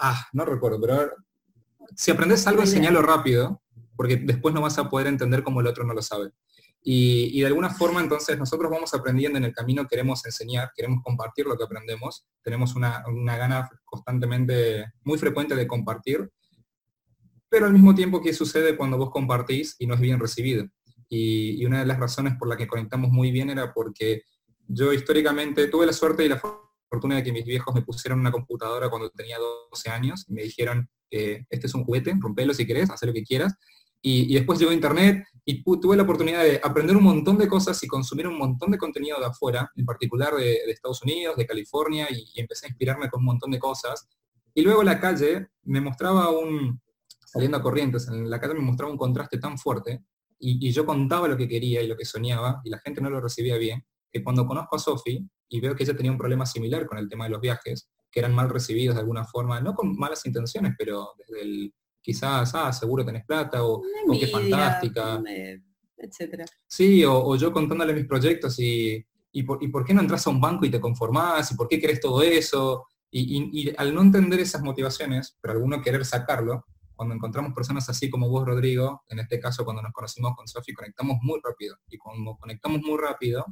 Ah, no recuerdo, pero si aprendes algo, enséñalo rápido, porque después no vas a poder entender como el otro no lo sabe. Y, de alguna forma entonces nosotros vamos aprendiendo en el camino, queremos enseñar, queremos compartir lo que aprendemos, tenemos una, gana constantemente, muy frecuente de compartir, pero al mismo tiempo, ¿qué sucede cuando vos compartís y no es bien recibido? Y, una de las razones por la que conectamos muy bien era porque yo históricamente tuve la suerte y la fortuna de que mis viejos me pusieron una computadora cuando tenía 12 años y me dijeron, este es un juguete, rompelo si querés, haz lo que quieras, y, después llegó Internet y tuve la oportunidad de aprender un montón de cosas y consumir un montón de contenido de afuera, en particular de, Estados Unidos, de California, y, empecé a inspirarme con un montón de cosas. Y luego la calle me mostraba un, saliendo a corrientes, en la calle me mostraba un contraste tan fuerte, y, yo contaba lo que quería y lo que soñaba, y la gente no lo recibía bien, que cuando conozco a Sophie y veo que ella tenía un problema similar con el tema de los viajes, que eran mal recibidos de alguna forma, no con malas intenciones, pero desde el quizás, ah, seguro tenés plata, o, qué fantástica. etcétera. Sí, o, yo contándole mis proyectos y, y, por, qué no entras a un banco y te conformás, y por qué querés todo eso. Y, al no entender esas motivaciones, pero alguno querer sacarlo, cuando encontramos personas así como vos, Rodrigo, en este caso cuando nos conocimos con Sofi, conectamos muy rápido. Y cuando conectamos muy rápido,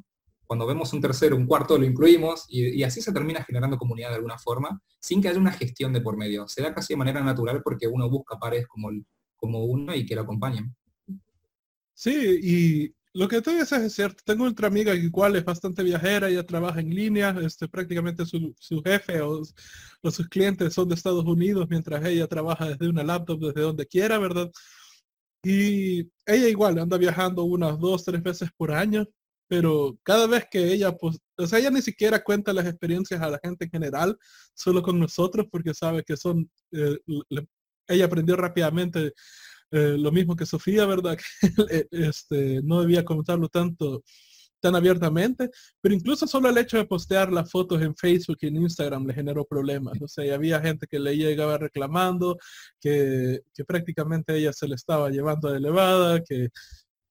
cuando vemos un tercero, un cuarto, lo incluimos y, así se termina generando comunidad de alguna forma, sin que haya una gestión de por medio. Se da casi de manera natural porque uno busca pares como, como uno y que lo acompañen. Sí, y lo que tú dices es cierto. Tengo otra amiga igual es bastante viajera, ella trabaja en línea, este, prácticamente su, jefe o, o, sus clientes son de Estados Unidos, mientras ella trabaja desde una laptop, desde donde quiera, ¿verdad? Y ella igual anda viajando unas dos, tres veces por año pero cada vez que ella, pues, o sea, ella ni siquiera cuenta las experiencias a la gente en general, solo con nosotros, porque sabe que son, eh, ella aprendió rápidamente eh, lo mismo que Sofía, ¿verdad? Que este, no debía contarlo tanto, tan abiertamente, pero incluso solo el hecho de postear las fotos en Facebook y en Instagram le generó problemas. O sea, había gente que le llegaba reclamando, que, que prácticamente ella se le estaba llevando de elevada, que,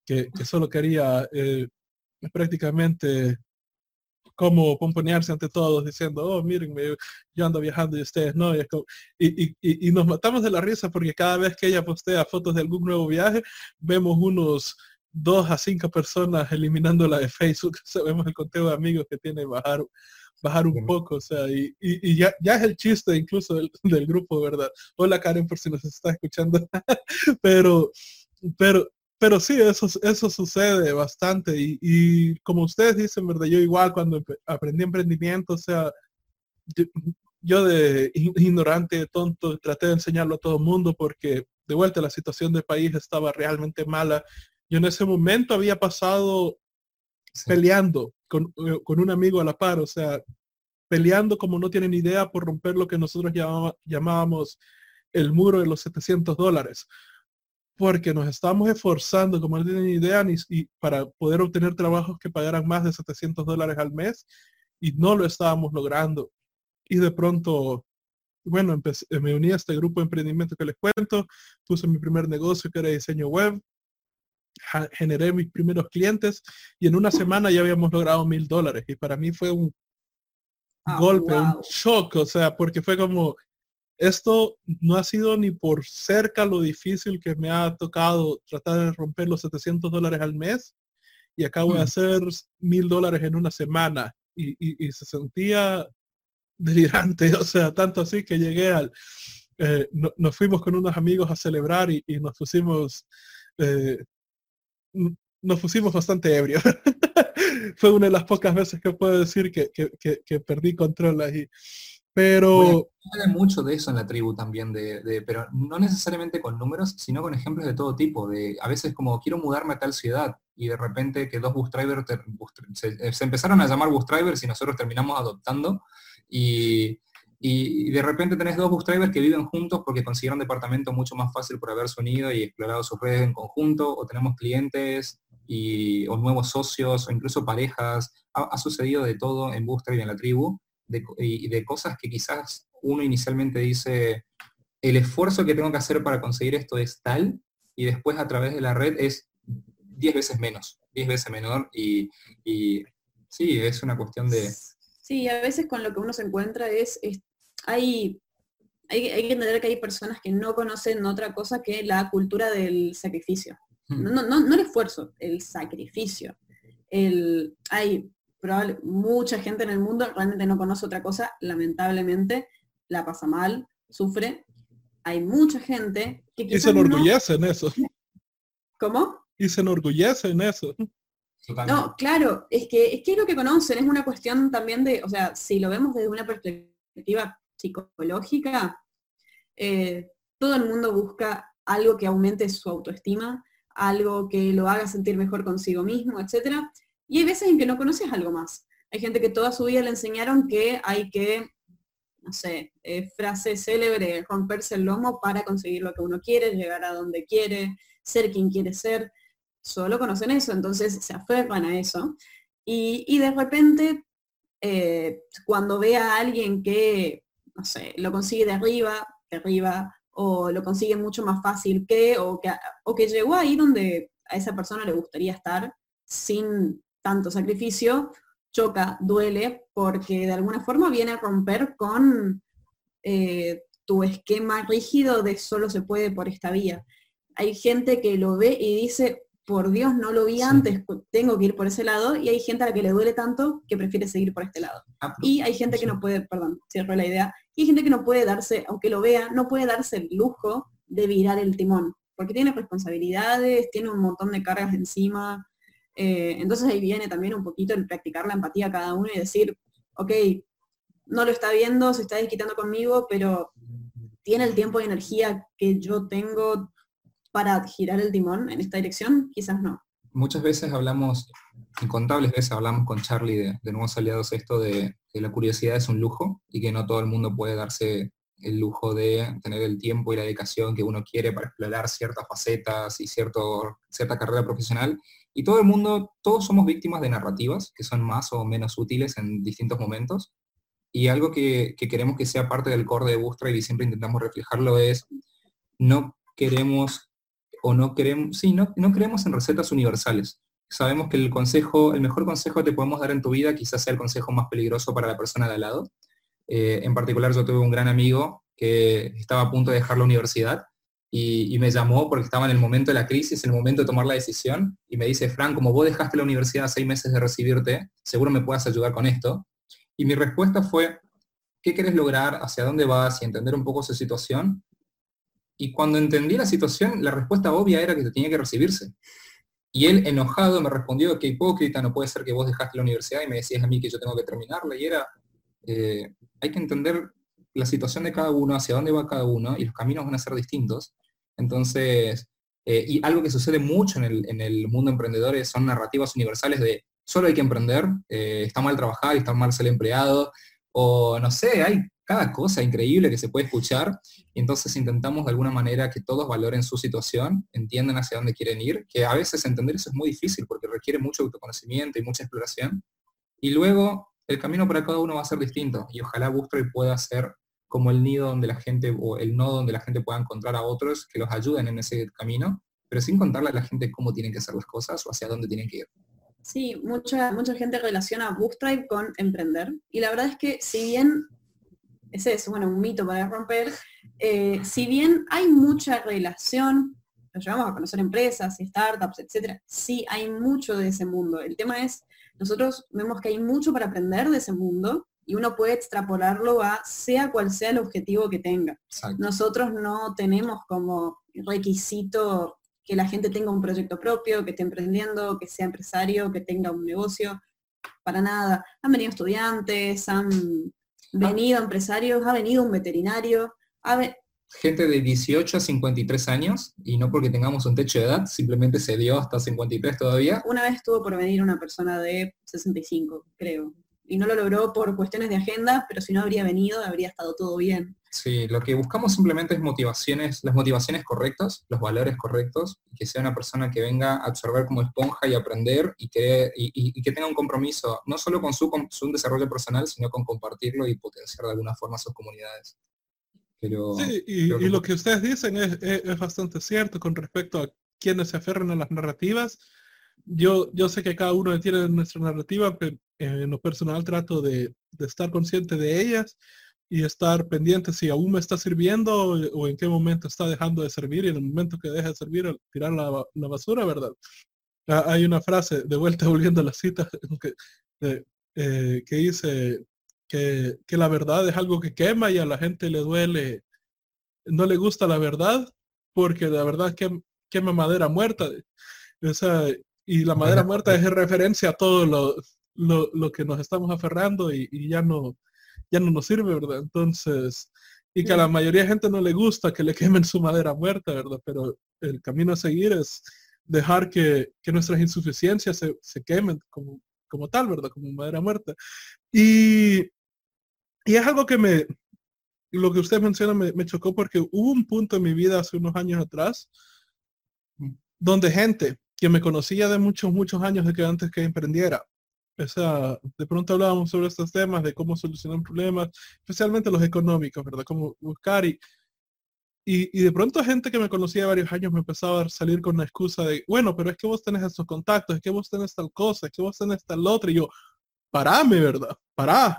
que, solo quería eh, es prácticamente como pomponearse ante todos diciendo, oh, miren, yo ando viajando y ustedes no. Y, nos matamos de la risa porque cada vez que ella postea fotos de algún nuevo viaje, vemos unos dos a cinco personas eliminando la de Facebook, sabemos el conteo de amigos que tiene bajar bajar un poco, o sea, y, y, ya, ya es el chiste incluso del, del, grupo, ¿verdad? Hola Karen, por si nos está escuchando, pero, pero, pero sí, eso, eso sucede bastante y, y, como ustedes dicen, ¿verdad? Yo igual cuando aprendí emprendimiento, o sea, yo, de ignorante, tonto, traté de enseñarlo a todo el mundo porque de vuelta la situación del país estaba realmente mala. Yo en ese momento había pasado peleando con, eh, con, un amigo a la par, o sea, peleando como no tienen idea por romper lo que nosotros llamábamos el muro de los 700 dólares porque nos estamos esforzando, como no tienen idea, ni, y para poder obtener trabajos que pagaran más de 700 dólares al mes y no lo estábamos logrando. Y de pronto, bueno, empecé, me uní a este grupo de emprendimiento que les cuento, puse mi primer negocio que era diseño web, generé mis primeros clientes y en una semana ya habíamos logrado mil dólares. Y para mí fue un ah, golpe, un shock, o sea, porque fue como, esto no ha sido ni por cerca lo difícil que me ha tocado tratar de romper los 700 dólares al mes y acabo de mm. hacer mil dólares en una semana y, se sentía delirante, o sea, tanto así que llegué al, eh, nos fuimos con unos amigos a celebrar y, nos pusimos, eh, nos pusimos bastante ebrios. Fue una de las pocas veces que puedo decir que, que perdí control ahí. Pero... Mucho de eso en la tribu también, de, pero no necesariamente con números, sino con ejemplos de todo tipo. De, a veces como quiero mudarme a tal ciudad y de repente que dos bus drivers se, empezaron a llamar bus drivers y nosotros terminamos adoptando y, y, de repente tenés dos bus drivers que viven juntos porque consiguieron departamento mucho más fácil por haberse unido y explorado sus redes en conjunto, o tenemos clientes y, o nuevos socios o incluso parejas. Ha, sucedido de todo en Booster y en la tribu de, y de cosas que quizás uno inicialmente dice, el esfuerzo que tengo que hacer para conseguir esto es tal, y después a través de la red es 10 veces menos, 10 veces menor, y, sí, es una cuestión de... Sí, a veces con lo que uno se encuentra es, hay, hay, hay, que entender que hay personas que no conocen otra cosa que la cultura del sacrificio. Hmm. No, no, no, el esfuerzo, el sacrificio. El, hay probable, mucha gente en el mundo realmente no conoce otra cosa, lamentablemente la pasa mal, sufre. Hay mucha gente que Y se enorgullece en eso. ¿Cómo? Y se enorgullece en eso. No, claro, es que, es que lo que conocen, es una cuestión también de, o sea, si lo vemos desde una perspectiva psicológica, eh, todo el mundo busca algo que aumente su autoestima, algo que lo haga sentir mejor consigo mismo, etcétera. Y hay veces en que no conoces algo más. Hay gente que toda su vida le enseñaron que hay que, no sé, eh, frase célebre, romperse el lomo para conseguir lo que uno quiere, llegar a donde quiere, ser quien quiere ser. Solo conocen eso, entonces se aferran a eso. Y, de repente, eh, cuando ve a alguien que, no sé, lo consigue de arriba, de arriba, o lo consigue mucho más fácil que, o que, o que llegó ahí donde a esa persona le gustaría estar sin tanto sacrificio, choca, duele, porque de alguna forma viene a romper con eh, tu esquema rígido de solo se puede por esta vía. Hay gente que lo ve y dice, por Dios, no lo vi antes, tengo que ir por ese lado, y hay gente a la que le duele tanto que prefiere seguir por este lado. Ah, y hay gente que no puede, perdón, cierro la idea, y hay gente que no puede darse, aunque lo vea, no puede darse el lujo de virar el timón, porque tiene responsabilidades, tiene un montón de cargas encima, eh, entonces ahí viene también un poquito el practicar la empatía a cada uno y decir, ok, no lo está viendo, se está desquitando conmigo, pero tiene el tiempo y energía que yo tengo para girar el timón en esta dirección, quizás no. Muchas veces hablamos, incontables veces hablamos con Charlie de, de nuevos aliados esto de que la curiosidad es un lujo y que no todo el mundo puede darse el lujo de tener el tiempo y la dedicación que uno quiere para explorar ciertas facetas y cierto, cierta carrera profesional y todo el mundo, todos somos víctimas de narrativas que son más o menos útiles en distintos momentos. Y algo que, queremos que sea parte del core de Bootstrap y siempre intentamos reflejarlo es, no queremos o no queremos, sí, no, no creemos en recetas universales. Sabemos que el consejo, el mejor consejo que te podemos dar en tu vida quizás sea el consejo más peligroso para la persona de al lado. Eh, en particular yo tuve un gran amigo que estaba a punto de dejar la universidad y, me llamó porque estaba en el momento de la crisis, en el momento de tomar la decisión, y me dice, Frank, como vos dejaste la universidad seis meses de recibirte, seguro me puedas ayudar con esto. Y mi respuesta fue, ¿qué querés lograr? ¿Hacia dónde vas? Y entender un poco su situación. Y cuando entendí la situación, la respuesta obvia era que te tenía que recibirse. Y él, enojado, me respondió, qué hipócrita, no puede ser que vos dejaste la universidad y me decías a mí que yo tengo que terminarla. Y era, eh, hay que entender la situación de cada uno, hacia dónde va cada uno, y los caminos van a ser distintos. Entonces, eh, y algo que sucede mucho en el, mundo emprendedor son narrativas universales de solo hay que emprender, eh, está mal trabajar está mal ser empleado, o no sé, hay cada cosa increíble que se puede escuchar, y entonces intentamos de alguna manera que todos valoren su situación, entiendan hacia dónde quieren ir, que a veces entender eso es muy difícil porque requiere mucho autoconocimiento y mucha exploración, y luego el camino para cada uno va a ser distinto, y ojalá Bootstrap pueda ser como el nido donde la gente, o el nodo donde la gente pueda encontrar a otros que los ayuden en ese camino, pero sin contarle a la gente cómo tienen que hacer las cosas o hacia dónde tienen que ir. Sí, mucha, mucha gente relaciona Bootstrap con emprender. Y la verdad es que si bien, ese es bueno, un mito para romper, eh, si bien hay mucha relación, nos llevamos a conocer empresas startups, etcétera, sí hay mucho de ese mundo. El tema es, nosotros vemos que hay mucho para aprender de ese mundo y uno puede extrapolarlo a sea cual sea el objetivo que tenga. Nosotros no tenemos como requisito que la gente tenga un proyecto propio, que esté emprendiendo, que sea empresario, que tenga un negocio, para nada. Han venido estudiantes, han venido empresarios, ha venido un veterinario, gente de 18 a 53 años y no porque tengamos un techo de edad, simplemente se dio hasta 53 todavía. Una vez tuvo por venir una persona de 65, creo y no lo logró por cuestiones de agenda, pero si no habría venido, habría estado todo bien. Sí, lo que buscamos simplemente es motivaciones, las motivaciones correctas, los valores correctos, y que sea una persona que venga a absorber como esponja y aprender y que, y, que tenga un compromiso, no solo con su, su, desarrollo personal, sino con compartirlo y potenciar de alguna forma sus comunidades. Pero, sí, y, lo que ustedes dicen es, es, bastante cierto con respecto a quienes se aferran a las narrativas. Yo, yo sé que cada uno tiene nuestra narrativa, pero en lo personal trato de, estar consciente de ellas y estar pendiente si aún me está sirviendo o, en qué momento está dejando de servir y en el momento que deja de servir tirar la, basura, ¿verdad? Ah, hay una frase, de vuelta volviendo a la cita, que, eh, que dice que, la verdad es algo que quema y a la gente le duele, no le gusta la verdad porque la verdad que quema madera muerta. y la madera muerta es referencia a todo lo, lo, que nos estamos aferrando y, ya no ya no nos sirve, ¿verdad? Entonces, y que a la mayoría de gente no le gusta que le quemen su madera muerta, ¿verdad? Pero el camino a seguir es dejar que, nuestras insuficiencias se, quemen como, como tal, ¿verdad? Como madera muerta. Y, y es algo que me, lo que usted menciona me, chocó porque hubo un punto en mi vida hace unos años atrás donde gente que me conocía de muchos, muchos años de que antes que emprendiera, o sea, de pronto hablábamos sobre estos temas de cómo solucionar problemas, especialmente los económicos, ¿verdad? Cómo buscar y, y, de pronto gente que me conocía varios años me empezaba a salir con la excusa de, bueno, pero es que vos tenés estos contactos, es que vos tenés tal cosa, es que vos tenés tal otra, y yo, parame, ¿verdad? Pará,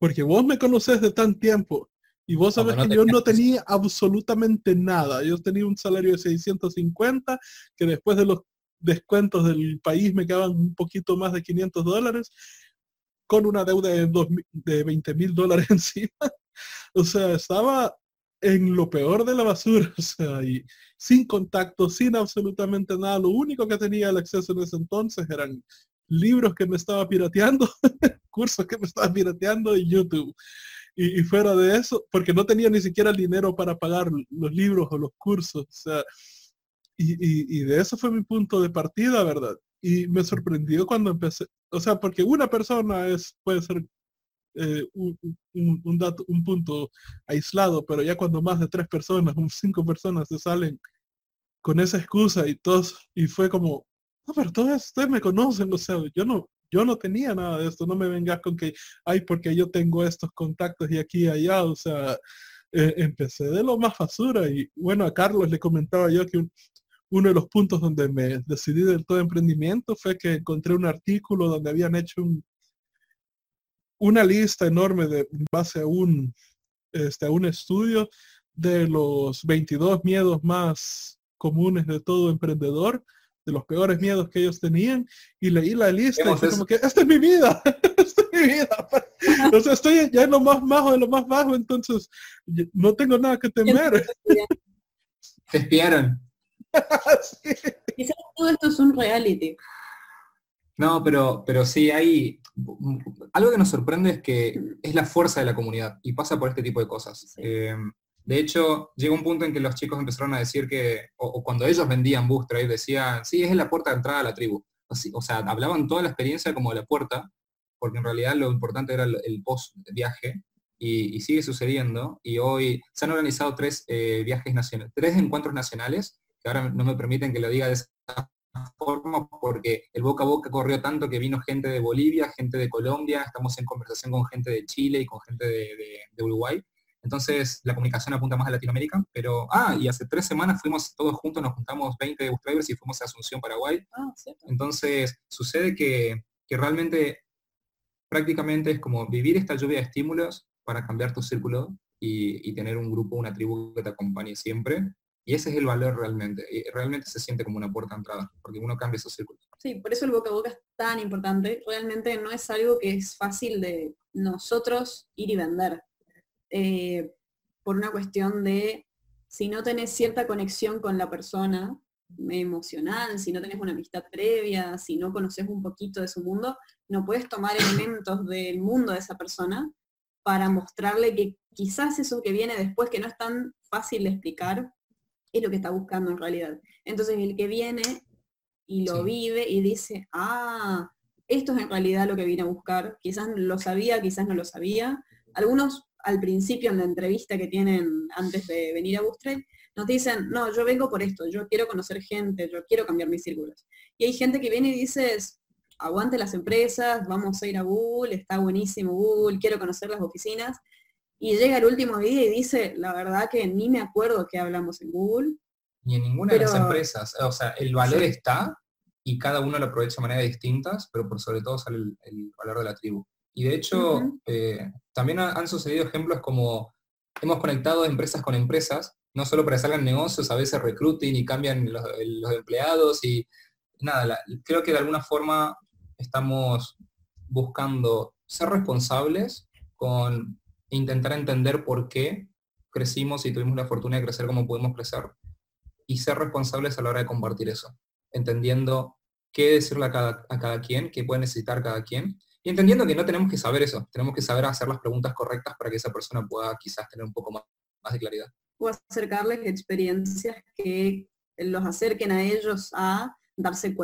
porque vos me conocés de tan tiempo y vos sabés que yo no tenía absolutamente nada. Yo tenía un salario de 650 que después de los descuentos del país me quedaban un poquito más de 500 dólares, con una deuda de, de 20 mil dólares encima. O sea, estaba en lo peor de la basura, o sea, y sin contacto, sin absolutamente nada. Lo único que tenía el acceso en ese entonces eran libros que me estaba pirateando, cursos que me estaba pirateando y YouTube. Y, y, fuera de eso, porque no tenía ni siquiera el dinero para pagar los libros o los cursos. O sea, y, de eso fue mi punto de partida, ¿verdad? Y me sorprendió cuando empecé, o sea, porque una persona es, puede ser eh, un, dato, un punto aislado, pero ya cuando más de tres personas, cinco personas se salen con esa excusa y todos, y fue como, no, pero todos ustedes me conocen, o sea, yo no, yo no tenía nada de esto, no me vengas con que, ay, porque yo tengo estos contactos y aquí y allá, o sea, eh, empecé de lo más basura y bueno, a Carlos le comentaba yo que uno de los puntos donde me decidí del todo emprendimiento fue que encontré un artículo donde habían hecho un, una lista enorme de base a un, este, a un estudio de los 22 miedos más comunes de todo emprendedor, de los peores miedos que ellos tenían, y leí la lista y fue como que, esta es mi vida, esta es mi vida. o sea, estoy ya en lo más bajo de lo más bajo, entonces no tengo nada que temer. Te espiaron. Quizás todo esto es un reality. No, pero, pero sí hay... Algo que nos sorprende es que es la fuerza de la comunidad y pasa por este tipo de cosas. Eh, de hecho, llegó un punto en que los chicos empezaron a decir que, o, cuando ellos vendían Bootstrap, decían, sí, es la puerta de entrada a la tribu. o sea, hablaban toda la experiencia como de la puerta, porque en realidad lo importante era el, post-viaje, y, sigue sucediendo. Y hoy se han organizado tres eh, viajes nacionales, tres encuentros nacionales, que ahora no me permiten que lo diga de esa forma, porque el boca a boca corrió tanto que vino gente de Bolivia, gente de Colombia, estamos en conversación con gente de Chile y con gente de Uruguay. Entonces la comunicación apunta más a Latinoamérica, pero, ah, y hace tres semanas fuimos todos juntos, nos juntamos 20 bus drivers y fuimos a Asunción, Paraguay. Ah, Entonces sucede que, realmente prácticamente es como vivir esta lluvia de estímulos para cambiar tu círculo y, tener un grupo, una tribu que te acompañe siempre. Y ese es el valor realmente. Y realmente se siente como una puerta de entrada, porque uno cambia esos círculos. Sí, por eso el boca a boca es tan importante. Realmente no es algo que es fácil de nosotros ir y vender. Eh, por una cuestión de si no tenés cierta conexión con la persona emocional, si no tenés una amistad previa, si no conoces un poquito de su mundo, no puedes tomar elementos del mundo de esa persona para mostrarle que quizás eso que viene después, que no es tan fácil de explicar, es lo que está buscando en realidad. Entonces el que viene y lo vive y dice, ah, esto es en realidad lo que vine a buscar, quizás lo sabía, quizás no lo sabía. Algunos al principio en la entrevista que tienen antes de venir a Bootstrap, nos dicen, no, yo vengo por esto, yo quiero conocer gente, yo quiero cambiar mis círculos. Y hay gente que viene y dice, aguante las empresas, vamos a ir a Google, está buenísimo Google, quiero conocer las oficinas. Y llega el último día y dice, la verdad que ni me acuerdo que hablamos en Google. Ni en ninguna de las empresas. O sea, el valor está y cada uno lo aprovecha de maneras distintas, pero por sobre todo sale el valor de la tribu. Y de hecho, eh, también han sucedido ejemplos como hemos conectado empresas con empresas, no solo para que salgan negocios, a veces recruiting y cambian los, empleados y nada, creo que de alguna forma estamos buscando ser responsables con intentar entender por qué crecimos y tuvimos la fortuna de crecer como pudimos crecer y ser responsables a la hora de compartir eso, entendiendo qué decirle a cada, a cada quien, qué puede necesitar cada quien y entendiendo que no tenemos que saber eso, tenemos que saber hacer las preguntas correctas para que esa persona pueda quizás tener un poco más, de claridad. O acercarles experiencias que los acerquen a ellos a darse,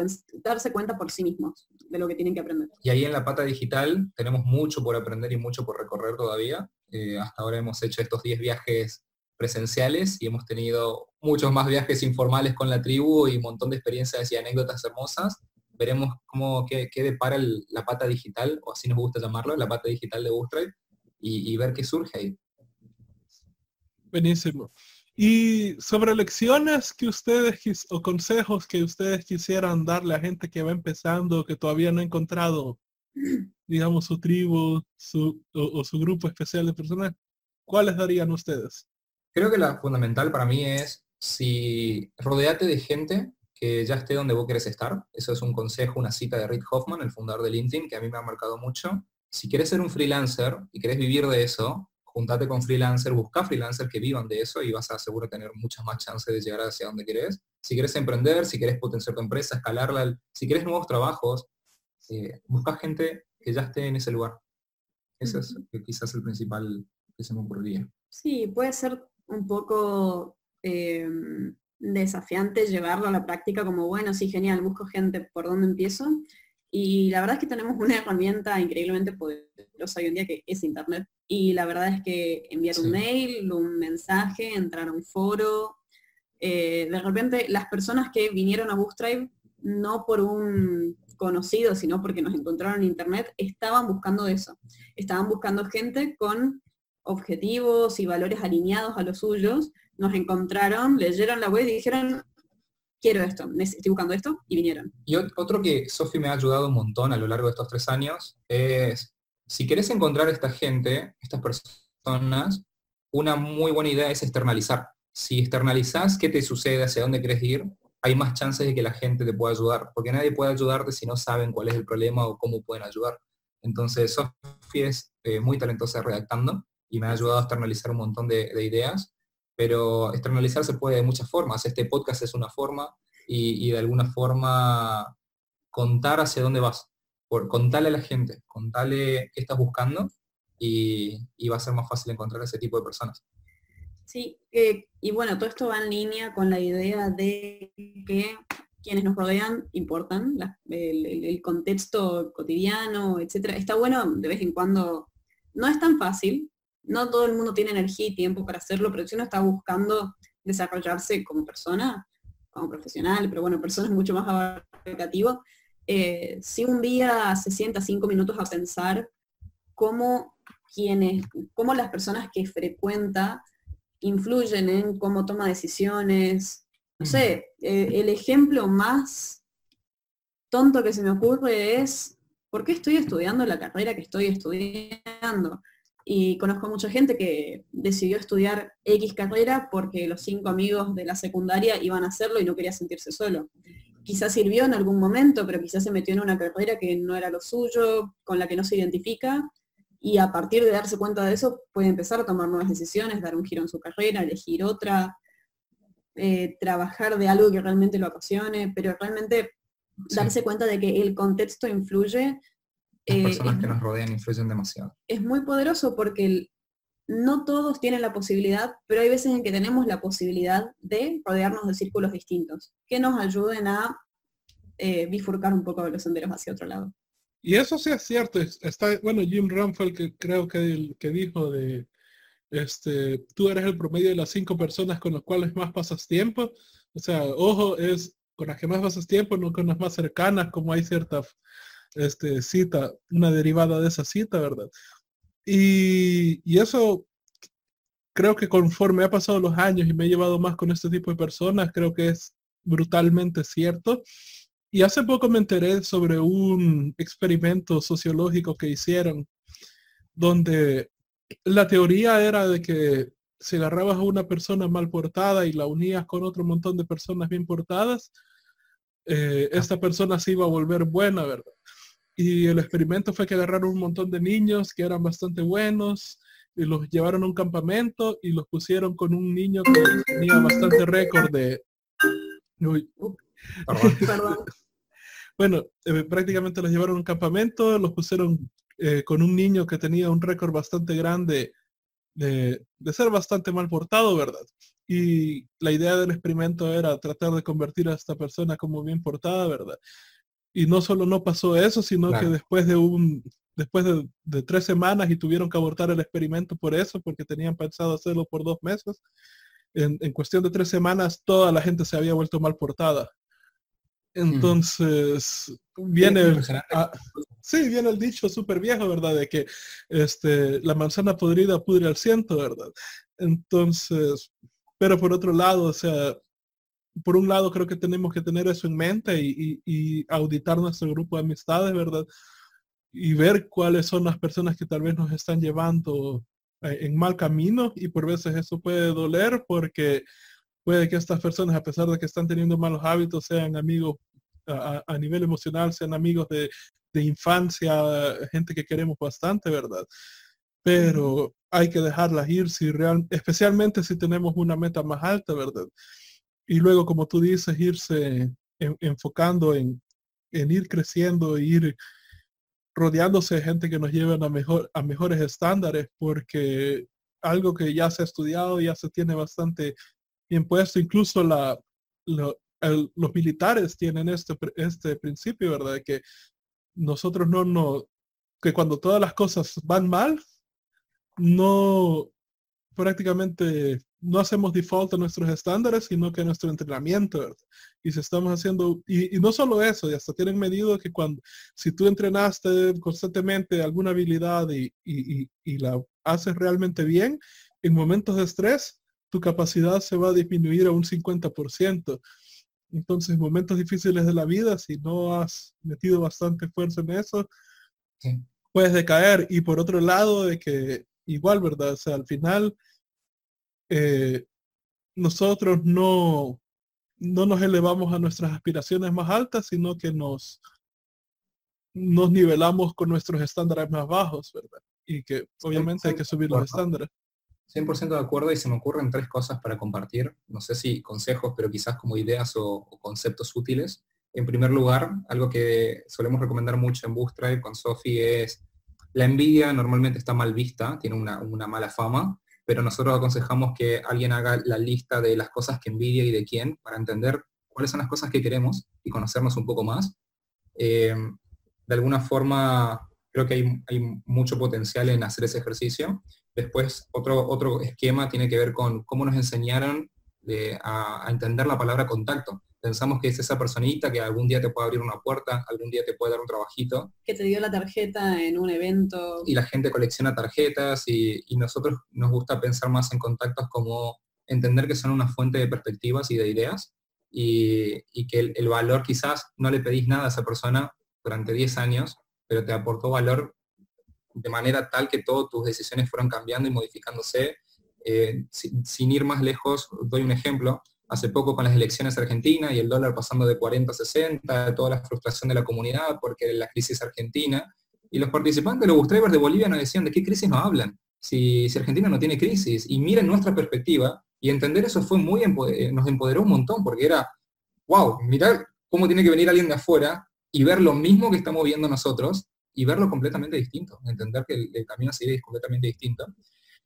darse cuenta por sí mismos de lo que tienen que aprender. Y ahí en la pata digital tenemos mucho por aprender y mucho por recorrer todavía. Eh, hasta ahora hemos hecho estos 10 viajes presenciales y hemos tenido muchos más viajes informales con la tribu y un montón de experiencias y anécdotas hermosas veremos cómo, qué, depara la pata digital, o así nos gusta llamarlo, la pata digital de Bootstrap, y, ver qué surge ahí. Buenísimo. Y sobre lecciones que ustedes o consejos que ustedes quisieran darle a gente que va empezando, que todavía no ha encontrado, digamos, su tribu su, o, su grupo especial de personas, ¿cuáles darían ustedes? Creo que la fundamental para mí es si rodeate de gente que ya esté donde vos querés estar. Eso es un consejo, una cita de Rick Hoffman, el fundador de LinkedIn, que a mí me ha marcado mucho. Si quieres ser un freelancer y querés vivir de eso, juntate con freelancer, busca freelancers que vivan de eso y vas a seguro tener muchas más chances de llegar hacia donde querés. Si quieres emprender, si quieres potenciar tu empresa, escalarla, si quieres nuevos trabajos, eh, busca gente que ya esté en ese lugar. Ese es quizás el principal que se me ocurriría. Sí, puede ser un poco em, desafiante llevarlo a la práctica como, bueno, sí, genial, busco gente, ¿por dónde empiezo? Y la verdad es que tenemos una herramienta increíblemente poderosa hoy en día que es Internet. Y la verdad es que enviar un mail, un mensaje, entrar a un foro, eh, de repente las personas que vinieron a Bootstrap, no por un conocido, sino porque nos encontraron en Internet, estaban buscando eso. Estaban buscando gente con objetivos y valores alineados a los suyos, nos encontraron, leyeron la web y dijeron, quiero esto, estoy buscando esto, y vinieron. Y otro que Sofi me ha ayudado un montón a lo largo de estos tres años es, si querés encontrar a esta gente, estas personas, una muy buena idea es externalizar. Si externalizas qué te sucede, hacia dónde quieres ir, hay más chances de que la gente te pueda ayudar, porque nadie puede ayudarte si no saben cuál es el problema o cómo pueden ayudar. Entonces, Sofía es eh, muy talentosa redactando y me ha ayudado a externalizar un montón de, ideas, pero externalizar se puede de muchas formas. Este podcast es una forma y, de alguna forma contar hacia dónde vas, por, contarle a la gente, contarle qué estás buscando y, va a ser más fácil encontrar ese tipo de personas. Sí, eh, y bueno, todo esto va en línea con la idea de que quienes nos rodean importan, el, contexto cotidiano, etcétera. Está bueno de vez en cuando, no es tan fácil, no todo el mundo tiene energía y tiempo para hacerlo, pero si uno está buscando desarrollarse como persona, como profesional, pero bueno, persona es mucho más abarcativo, eh, si un día se sienta cinco minutos a pensar cómo quienes, cómo las personas que frecuenta influyen en cómo toma decisiones, no sé, eh, el ejemplo más tonto que se me ocurre es, ¿por qué estoy estudiando la carrera que estoy estudiando? Y conozco mucha gente que decidió estudiar X carrera porque los cinco amigos de la secundaria iban a hacerlo y no quería sentirse solo. Quizás sirvió en algún momento, pero quizás se metió en una carrera que no era lo suyo, con la que no se identifica, y a partir de darse cuenta de eso puede empezar a tomar nuevas decisiones, dar un giro en su carrera, elegir otra, eh, trabajar de algo que realmente lo apasione, pero realmente darse cuenta de que el contexto influye. Las eh, personas que nos rodean influyen demasiado. Es muy poderoso porque no todos tienen la posibilidad, pero hay veces en que tenemos la posibilidad de rodearnos de círculos distintos, que nos ayuden a eh, bifurcar un poco los senderos hacia otro lado. Y eso sí es cierto. Está, bueno, Jim Ram fue el que creo que, el, que dijo de este, tú eres el promedio de las cinco personas con las cuales más pasas tiempo. O sea, ojo, es con las que más pasas tiempo, no con las más cercanas, como hay cierta este, cita, una derivada de esa cita, ¿verdad? Y, y eso creo que conforme ha pasado los años y me he llevado más con este tipo de personas, creo que es brutalmente cierto. Y hace poco me enteré sobre un experimento sociológico que hicieron donde la teoría era de que si agarrabas a una persona mal portada y la unías con otro montón de personas bien portadas, eh, esta persona se iba a volver buena, ¿verdad? Y el experimento fue que agarraron un montón de niños que eran bastante buenos y los llevaron a un campamento y los pusieron con un niño que tenía bastante récord de... bueno, eh, prácticamente los llevaron a un campamento, los pusieron eh, con un niño que tenía un récord bastante grande de, ser bastante mal portado, ¿verdad? Y la idea del experimento era tratar de convertir a esta persona como bien portada, ¿verdad? Y no solo no pasó eso, sino que después de un después de, tres semanas y tuvieron que abortar el experimento por eso, porque tenían pensado hacerlo por dos meses. En, en cuestión de tres semanas toda la gente se había vuelto mal portada. Mm. Entonces, viene, sí, viene el dicho súper viejo, ¿verdad? De que este, la manzana podrida pudre al ciento, ¿verdad? Entonces, pero por otro lado, o sea, por un lado creo que tenemos que tener eso en mente y, auditar nuestro grupo de amistades, ¿verdad? Y ver cuáles son las personas que tal vez nos están llevando eh, en mal camino y por veces eso puede doler porque puede que estas personas, a pesar de que están teniendo malos hábitos, sean amigos a, nivel emocional, sean amigos de, infancia, gente que queremos bastante, ¿verdad? Pero hay que dejarlas ir si real, especialmente si tenemos una meta más alta, ¿verdad? Y luego, como tú dices, irse enfocando en, ir creciendo, ir rodeándose de gente que nos lleven a, mejor, a mejores estándares, porque algo que ya se ha estudiado, ya se tiene bastante bien puesto, incluso los militares tienen este, este principio, ¿verdad? Que nosotros no, no, que cuando todas las cosas van mal, no prácticamente no hacemos default a nuestros estándares, sino que nuestro entrenamiento, ¿verdad? Y si estamos haciendo, y, no solo eso, y hasta tienen medido que cuando, si tú entrenaste constantemente alguna habilidad y, y, y la haces realmente bien, en momentos de estrés, tu capacidad se va a disminuir a un 50%. Entonces, momentos difíciles de la vida, si no has metido bastante esfuerzo en eso, puedes decaer. Y por otro lado, de que igual, ¿verdad? O sea, al final, eh, nosotros no, no nos elevamos a nuestras aspiraciones más altas, sino que nos, nos nivelamos con nuestros estándares más bajos, ¿verdad? Y que obviamente hay que subir los estándares. 100% de acuerdo y se me ocurren tres cosas para compartir, no sé si consejos, pero quizás como ideas o, conceptos útiles. En primer lugar, algo que solemos recomendar mucho en Bootstrap con Sophie es la envidia normalmente está mal vista, tiene una, una, mala fama, pero nosotros aconsejamos que alguien haga la lista de las cosas que envidia y de quién para entender cuáles son las cosas que queremos y conocernos un poco más. Eh, de alguna forma, creo que hay, mucho potencial en hacer ese ejercicio. Después, otro, otro esquema tiene que ver con cómo nos enseñaron a, entender la palabra contacto. Pensamos que es esa personita que algún día te puede abrir una puerta, algún día te puede dar un trabajito. Que te dio la tarjeta en un evento. Y la gente colecciona tarjetas y, nosotros nos gusta pensar más en contactos como entender que son una fuente de perspectivas y de ideas y, que el, el, valor quizás no le pedís nada a esa persona durante 10 años, pero te aportó valor de manera tal que todas tus decisiones fueron cambiando y modificándose. Eh, sin, ir más lejos, doy un ejemplo. Hace poco con las elecciones argentinas y el dólar pasando de 40 a 60, toda la frustración de la comunidad porque la crisis argentina, y los participantes los Bootstrappers de Bolivia nos decían, ¿de qué crisis nos hablan? Si, si, Argentina no tiene crisis. Y miren nuestra perspectiva, y entender eso fue muy, eh, nos empoderó un montón, porque era, wow, mirar cómo tiene que venir alguien de afuera y ver lo mismo que estamos viendo nosotros y verlo completamente distinto, entender que el, camino a seguir es completamente distinto.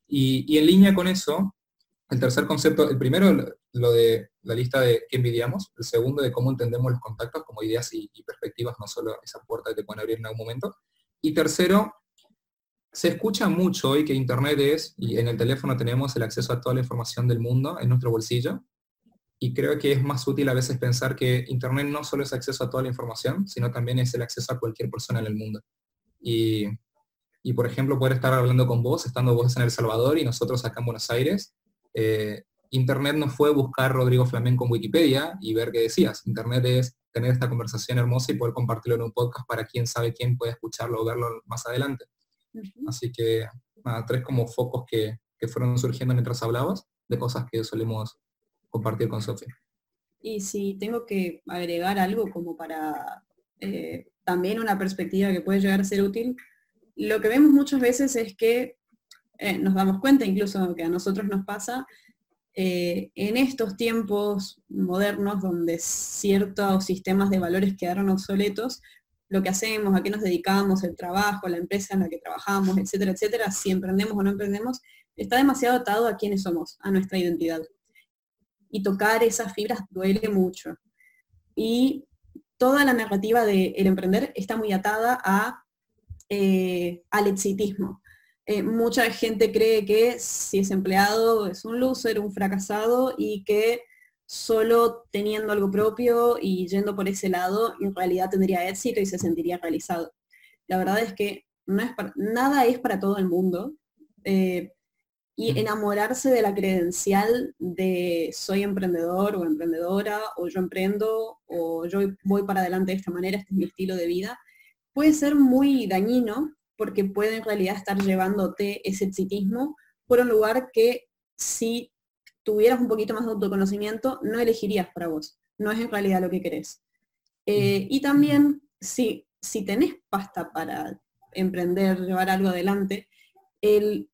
Y, en línea con eso, el tercer concepto, el primero, lo de la lista de qué envidiamos, el segundo de cómo entendemos los contactos como ideas y, perspectivas, no solo esa puerta que te pueden abrir en algún momento. Y tercero, se escucha mucho hoy que Internet es, y en el teléfono tenemos el acceso a toda la información del mundo en nuestro bolsillo, y creo que es más útil a veces pensar que Internet no solo es acceso a toda la información, sino también es el acceso a cualquier persona en el mundo. Y, por ejemplo, poder estar hablando con vos, estando vos en El Salvador y nosotros acá en Buenos Aires. Eh, Internet no fue buscar Rodrigo Flamenco en Wikipedia y ver qué decías. Internet es tener esta conversación hermosa y poder compartirlo en un podcast para quien sabe quién puede escucharlo o verlo más adelante. Así que, tres como focos que, fueron surgiendo mientras hablabas de cosas que solemos compartir con Sofía. Y si tengo que agregar algo como para eh, también una perspectiva que puede llegar a ser útil, lo que vemos muchas veces es que eh, nos damos cuenta, incluso que a nosotros nos pasa, eh, en estos tiempos modernos donde ciertos sistemas de valores quedaron obsoletos, lo que hacemos, a qué nos dedicamos, el trabajo, la empresa en la que trabajamos, etcétera, etcétera, si emprendemos o no emprendemos, está demasiado atado a quiénes somos, a nuestra identidad. Y tocar esas fibras duele mucho. Y toda la narrativa del emprender está muy atada a, eh, al exitismo. Eh, mucha gente cree que si es empleado es un loser, un fracasado y que solo teniendo algo propio y yendo por ese lado, en realidad tendría éxito y se sentiría realizado. La verdad es que no es nada es para todo el mundo. Eh, y enamorarse de la credencial de soy emprendedor o emprendedora, o yo emprendo, o yo voy para adelante de esta manera, este es mi estilo de vida, puede ser muy dañino porque puede en realidad estar llevándote ese exitismo por un lugar que si tuvieras un poquito más de autoconocimiento, no elegirías para vos. No es en realidad lo que querés. Eh, y también, si, si tenés pasta para emprender, llevar algo adelante, el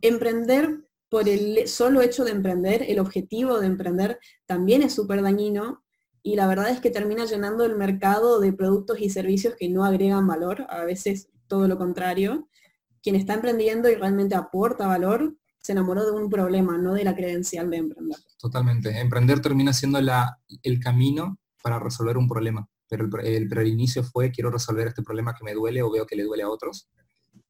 emprender por el solo hecho de emprender, el objetivo de emprender también es súper dañino y la verdad es que termina llenando el mercado de productos y servicios que no agregan valor, a veces todo lo contrario. Quien está emprendiendo y realmente aporta valor, se enamoró de un problema, no de la credencial de emprender. Totalmente. Emprender termina siendo la, el camino para resolver un problema, pero el, inicio fue quiero resolver este problema que me duele o veo que le duele a otros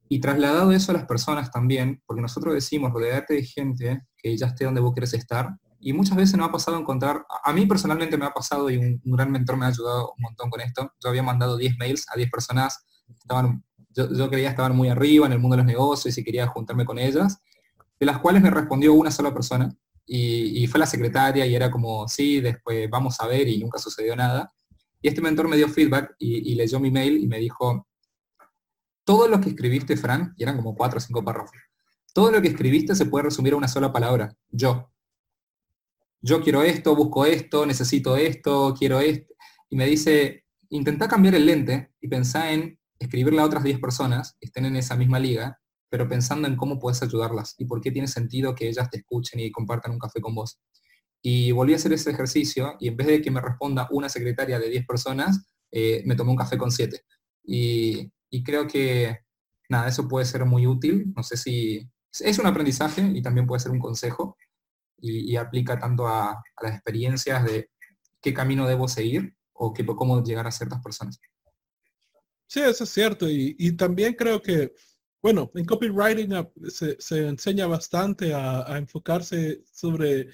y trasladado eso a las personas también, porque nosotros decimos, rodearte de gente que ya esté donde vos querés estar, y muchas veces nos ha pasado encontrar, a mí personalmente me ha pasado y un, gran mentor me ha ayudado un montón con esto, yo había mandado 10 mails a 10 personas, estaban, yo, yo creía estaban muy arriba en el mundo de los negocios y quería juntarme con ellas, de las cuales me respondió una sola persona, y, fue la secretaria y era como, sí, después vamos a ver y nunca sucedió nada. Y este mentor me dio feedback y, y leyó mi mail y me dijo, todo lo que escribiste, Fran, y eran como cuatro o cinco párrafos, todo lo que escribiste se puede resumir a una sola palabra, yo. Yo quiero esto, busco esto, necesito esto, quiero esto. Y me dice, intenta cambiar el lente y pensá en escribirle a otras 10 personas que estén en esa misma liga, pero pensando en cómo puedes ayudarlas y por qué tiene sentido que ellas te escuchen y compartan un café con vos. Y volví a hacer ese ejercicio y en vez de que me responda una secretaria de 10 personas, eh, me tomé un café con 7. Y, y creo que, nada, eso puede ser muy útil. No sé si, es un aprendizaje y también puede ser un consejo y, aplica tanto a, las experiencias de qué camino debo seguir o qué, cómo llegar a ciertas personas. Sí, eso es cierto. Y, también creo que, bueno, en copywriting se, enseña bastante a, enfocarse sobre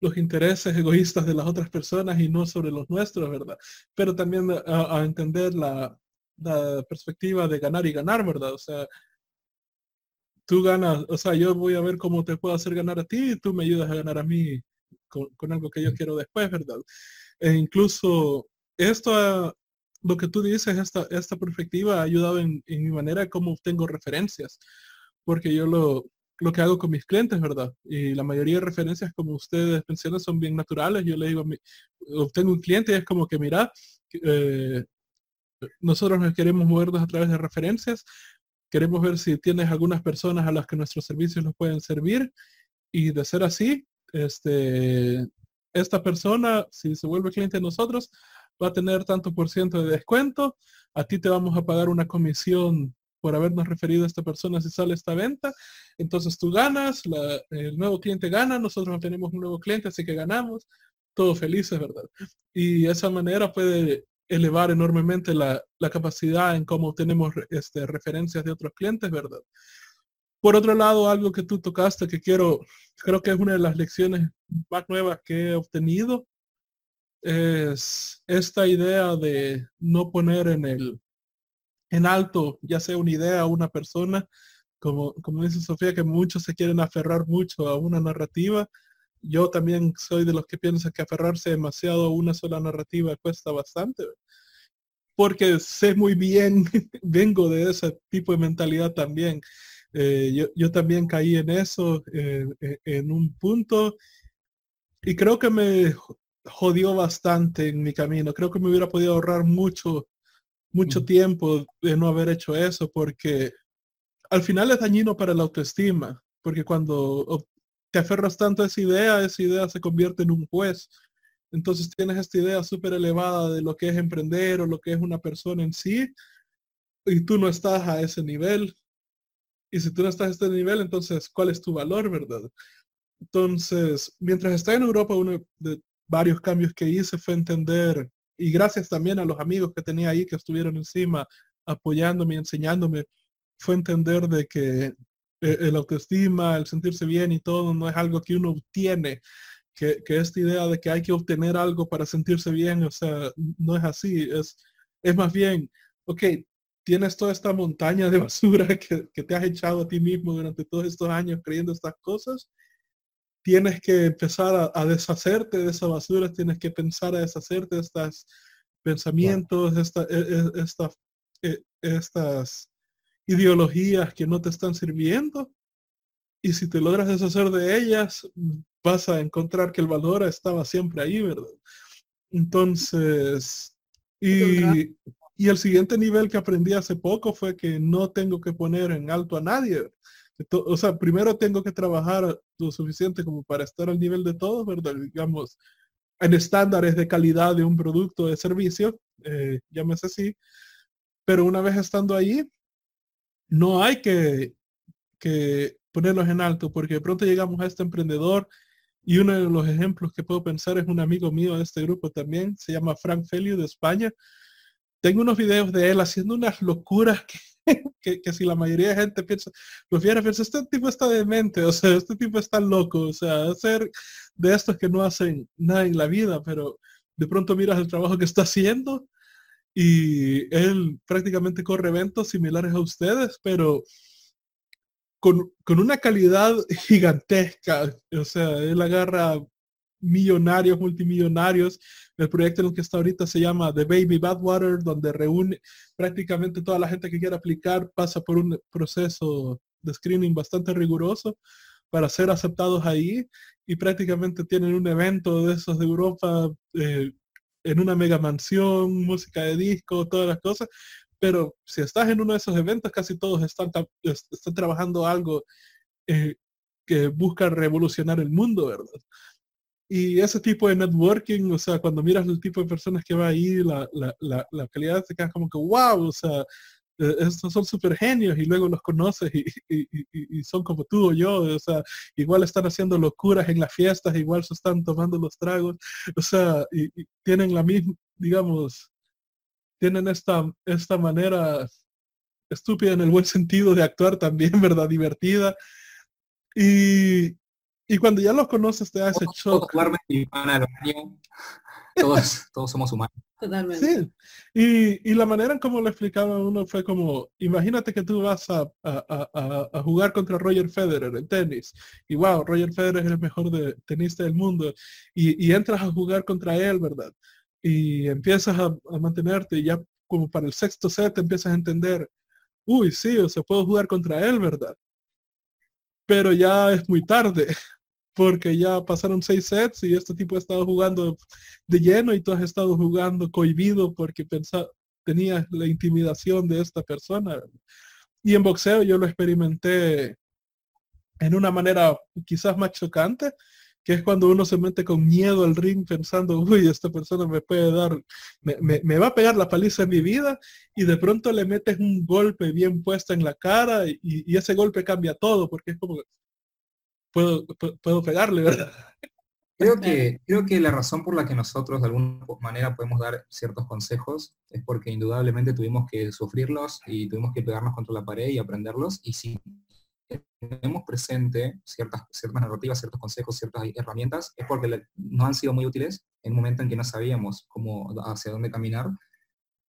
los intereses egoístas de las otras personas y no sobre los nuestros, ¿verdad? Pero también a, entender la, la, perspectiva de ganar y ganar, ¿verdad? O sea, tú ganas, o sea, yo voy a ver cómo te puedo hacer ganar a ti y tú me ayudas a ganar a mí con, algo que yo quiero después, ¿verdad? E incluso esto, lo que tú dices, esta, esta perspectiva ha ayudado en, mi manera como obtengo referencias, porque yo lo, lo que hago con mis clientes, ¿verdad? Y la mayoría de referencias, como ustedes mencionan, son bien naturales. Yo le digo, obtengo un cliente y es como que, mira, eh, nosotros nos queremos movernos a través de referencias, Queremos ver si tienes algunas personas a las que nuestros servicios nos pueden servir y de ser así, este, esta persona, si se vuelve cliente de nosotros, va a tener tanto por ciento de descuento. A ti te vamos a pagar una comisión por habernos referido a esta persona si sale esta venta. Entonces tú ganas, el nuevo cliente gana, nosotros tenemos un nuevo cliente, así que ganamos. Todos felices, ¿verdad? Y de esa manera puede elevar enormemente la, capacidad en cómo tenemos este, referencias de otros clientes, ¿verdad? Por otro lado, algo que tú tocaste que quiero, creo que es una de las lecciones más nuevas que he obtenido, es esta idea de no poner en el en alto, ya sea una idea o una persona, como, como dice Sofía, que muchos se quieren aferrar mucho a una narrativa yo también soy de los que piensan que aferrarse demasiado a una sola narrativa cuesta bastante, porque sé muy bien, vengo de ese tipo de mentalidad también. Eh, yo, también caí en eso eh, en un punto y creo que me jodió bastante en mi camino. Creo que me hubiera podido ahorrar mucho, mucho tiempo de no haber hecho eso porque al final es dañino para la autoestima, porque cuando te aferras tanto a esa idea, esa idea se convierte en un juez. Entonces tienes esta idea súper elevada de lo que es emprender o lo que es una persona en sí, y tú no estás a ese nivel. Y si tú no estás a este nivel, entonces, ¿cuál es tu valor, verdad? Entonces, mientras estaba en Europa, uno de varios cambios que hice fue entender, y gracias también a los amigos que tenía ahí que estuvieron encima apoyándome, enseñándome, fue entender de que eh, el autoestima, el sentirse bien y todo, no es algo que uno obtiene, que, esta idea de que hay que obtener algo para sentirse bien, o sea, no es así, es, es más bien, ok, tienes toda esta montaña de basura que, te has echado a ti mismo durante todos estos años creyendo estas cosas, tienes que empezar a, deshacerte de esa basura, tienes que pensar a deshacerte de estos pensamientos, esta, e, e, e, estas ideologías que no te están sirviendo. Y si te logras deshacer de ellas, vas a encontrar que el valor estaba siempre ahí, ¿verdad? Entonces, y, y el siguiente nivel que aprendí hace poco fue que no tengo que poner en alto a nadie. O sea, primero tengo que trabajar lo suficiente como para estar al nivel de todos, ¿verdad? Digamos, en estándares de calidad de un producto de servicio, eh, llámese así. Pero una vez estando ahí, no hay que, ponerlos en alto porque de pronto llegamos a este emprendedor y uno de los ejemplos que puedo pensar es un amigo mío de este grupo también, se llama Frank Felio de España. Tengo unos videos de él haciendo unas locuras que, que, si la mayoría de gente piensa, los viera, pero este tipo está demente, o sea, este tipo está loco, o sea, hacer de estos que no hacen nada en la vida, pero de pronto miras el trabajo que está haciendo y él prácticamente corre eventos similares a ustedes, pero con, una calidad gigantesca. O sea, él agarra millonarios, multimillonarios. El proyecto en el que está ahorita se llama The Baby Badwater, donde reúne prácticamente toda la gente que quiera aplicar, pasa por un proceso de screening bastante riguroso para ser aceptados ahí y prácticamente tienen un evento de esos de Europa eh, en una mega mansión, música de disco, todas las cosas, pero si estás en uno de esos eventos, casi todos están, están trabajando algo eh, que busca revolucionar el mundo, ¿verdad? Y ese tipo de networking, o sea, cuando miras el tipo de personas que va ahí, la, la, la, calidad te queda como que, wow, o sea, eh, estos son súper genios y luego los conoces y, y, son como tú o yo, o sea, igual están haciendo locuras en las fiestas, igual se están tomando los tragos, o sea, y, tienen la misma, digamos, tienen esta, esta manera estúpida en el buen sentido de actuar también, ¿verdad? Divertida. Y, y cuando ya los conoces te hace shock. Todos, todos somos humanos. Totalmente. Sí. Y, y, la manera en cómo lo explicaba uno fue como, imagínate que tú vas a, a, a, jugar contra Roger Federer en tenis. Y wow, Roger Federer es el mejor de, tenista del mundo. Y, y entras a jugar contra él, ¿verdad? Y empiezas a, mantenerte y ya como para el sexto set empiezas a entender, uy, sí, o sea, puedo jugar contra él, ¿verdad? Pero ya es muy tarde porque ya pasaron seis sets y este tipo ha estado jugando de lleno y tú has estado jugando cohibido porque pensaba, tenías la intimidación de esta persona. Y en boxeo yo lo experimenté en una manera quizás más chocante, que es cuando uno se mete con miedo al ring pensando, uy, esta persona me puede dar, me, va a pegar la paliza en mi vida, y de pronto le metes un golpe bien puesto en la cara y, y ese golpe cambia todo, porque es como, puedo, puedo pegarle, ¿verdad? Creo que, creo que la razón por la que nosotros de alguna manera podemos dar ciertos consejos es porque indudablemente tuvimos que sufrirlos y tuvimos que pegarnos contra la pared y aprenderlos. Y si tenemos presente ciertas, ciertas narrativas, ciertos consejos, ciertas herramientas, es porque nos han sido muy útiles en un momento en que no sabíamos cómo, hacia dónde caminar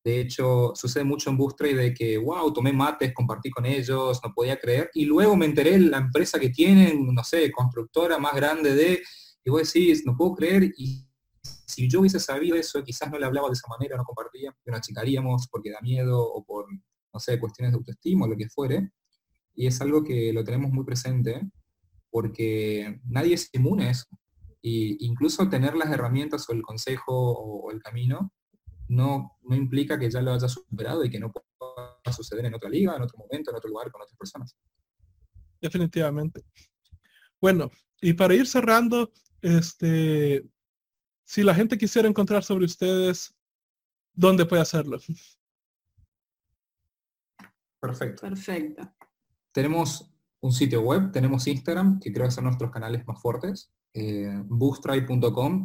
de hecho, sucede mucho en y de que, wow, tomé mates, compartí con ellos, no podía creer. Y luego me enteré en la empresa que tienen, no sé, constructora más grande de, y vos decís, no puedo creer. Y si yo hubiese sabido eso, quizás no le hablaba de esa manera, no compartía, nos achicaríamos porque da miedo o por, no sé, cuestiones de autoestima o lo que fuere. Y es algo que lo tenemos muy presente porque nadie es inmune a eso. Y incluso tener las herramientas o el consejo o el camino no, no implica que ya lo haya superado y que no pueda suceder en otra liga, en otro momento, en otro lugar, con otras personas. Definitivamente. Bueno, y para ir cerrando, este, si la gente quisiera encontrar sobre ustedes, ¿dónde puede hacerlo? Perfecto. Perfecto. Tenemos un sitio web, tenemos Instagram, que creo que son nuestros canales más fuertes eh,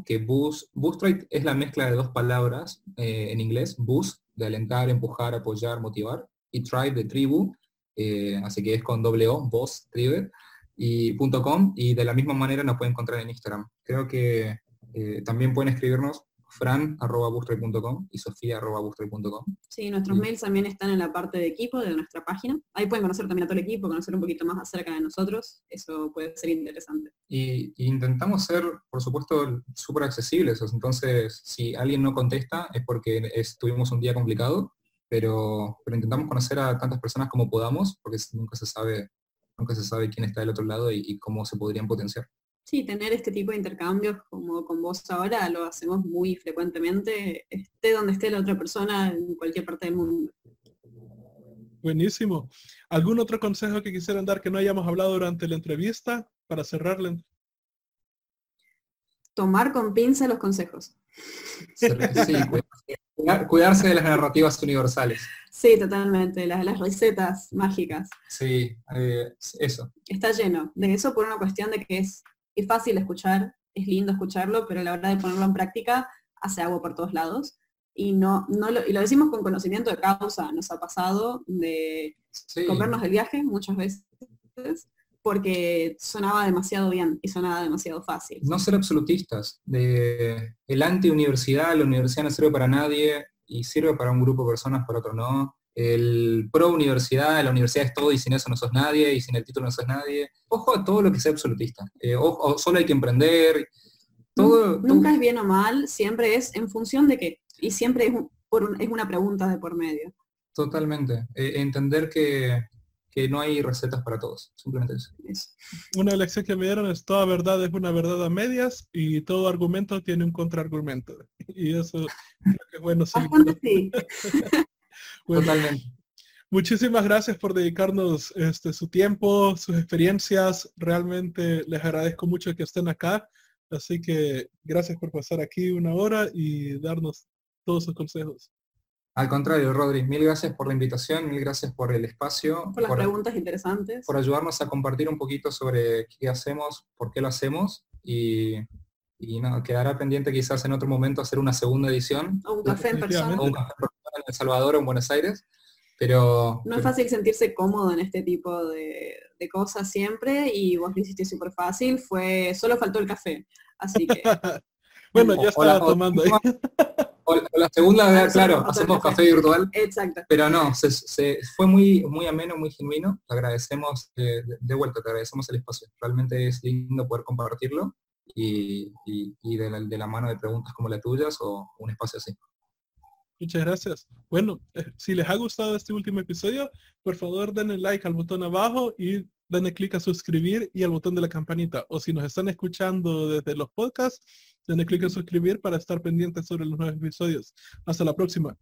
que boost, bootstride es la mezcla de dos palabras eh, en inglés, boost, de alentar, empujar, apoyar, motivar, y tribe de tribu, eh, así que es con doble O, boss, tribe, y .com, y de la misma manera nos pueden encontrar en Instagram. Creo que eh, también pueden escribirnos fran.boostrade.com y sofía.boostrade.com. Sí, nuestros mails también están en la parte de equipo de nuestra página. Ahí pueden conocer también a todo el equipo, conocer un poquito más acerca de nosotros. Eso puede ser interesante. Y, intentamos ser, por supuesto, súper accesibles. Entonces, si alguien no contesta es porque estuvimos un día complicado, pero, pero intentamos conocer a tantas personas como podamos, porque nunca se sabe, nunca se sabe quién está del otro lado y cómo se podrían potenciar. Sí, tener este tipo de intercambios como con vos ahora lo hacemos muy frecuentemente, esté donde esté la otra persona en cualquier parte del mundo. Buenísimo. ¿Algún otro consejo que quisieran dar que no hayamos hablado durante la entrevista para cerrarla? Tomar con pinza los consejos. Sí, cuidarse de las narrativas universales. Sí, totalmente, las, las recetas mágicas. Sí, eh, eso. Está lleno de eso por una cuestión de que es es fácil escuchar, es lindo escucharlo, pero a la hora de ponerlo en práctica hace agua por todos lados. Y, no, no lo, y lo decimos con conocimiento de causa, nos ha pasado de sí. comernos el viaje muchas veces porque sonaba demasiado bien y sonaba demasiado fácil. No ser absolutistas. De, el anti-universidad, la universidad no sirve para nadie y sirve para un grupo de personas, para otro no el pro universidad, la universidad es todo y sin eso no sos nadie y sin el título no sos nadie. Ojo a todo lo que sea absolutista. Eh, ojo, solo hay que emprender. Todo, Nunca es bien o mal, siempre es en función de qué. Y siempre es, por es una pregunta de por medio. Totalmente. Eh, entender que, que no hay recetas para todos, simplemente eso. Una lección que me dieron es toda verdad es una verdad a medias y todo argumento tiene un contraargumento. Y eso es bueno. Sí. Totalmente. Muchísimas gracias por dedicarnos este, su tiempo, sus experiencias. Realmente les agradezco mucho que estén acá. Así que gracias por pasar aquí una hora y darnos todos sus consejos. Al contrario, Rodri, mil gracias por la invitación, mil gracias por el espacio. Por las preguntas interesantes. Por ayudarnos a compartir un poquito sobre qué hacemos, por qué lo hacemos y, y quedará pendiente quizás en otro momento hacer una segunda edición. O un café en persona. O un café en El Salvador o en Buenos Aires. Pero, no es fácil sentirse cómodo en este tipo de, de cosas siempre y vos lo hiciste súper fácil, fue, solo faltó el café. Así que bueno, ya estaba tomando ahí. O, la segunda, claro, hacemos café virtual. Exacto. Pero no, se, fue muy, muy ameno, muy genuino. Te agradecemos, de, vuelta, te agradecemos el espacio. Realmente es lindo poder compartirlo y, de, la, mano de preguntas como las tuyas o un espacio así. Muchas gracias. Bueno, eh, si les ha gustado este último episodio, por favor denle like al botón abajo y denle clic a suscribir y al botón de la campanita. O si nos están escuchando desde los podcasts, denle clic a suscribir para estar pendientes sobre los nuevos episodios. Hasta la próxima.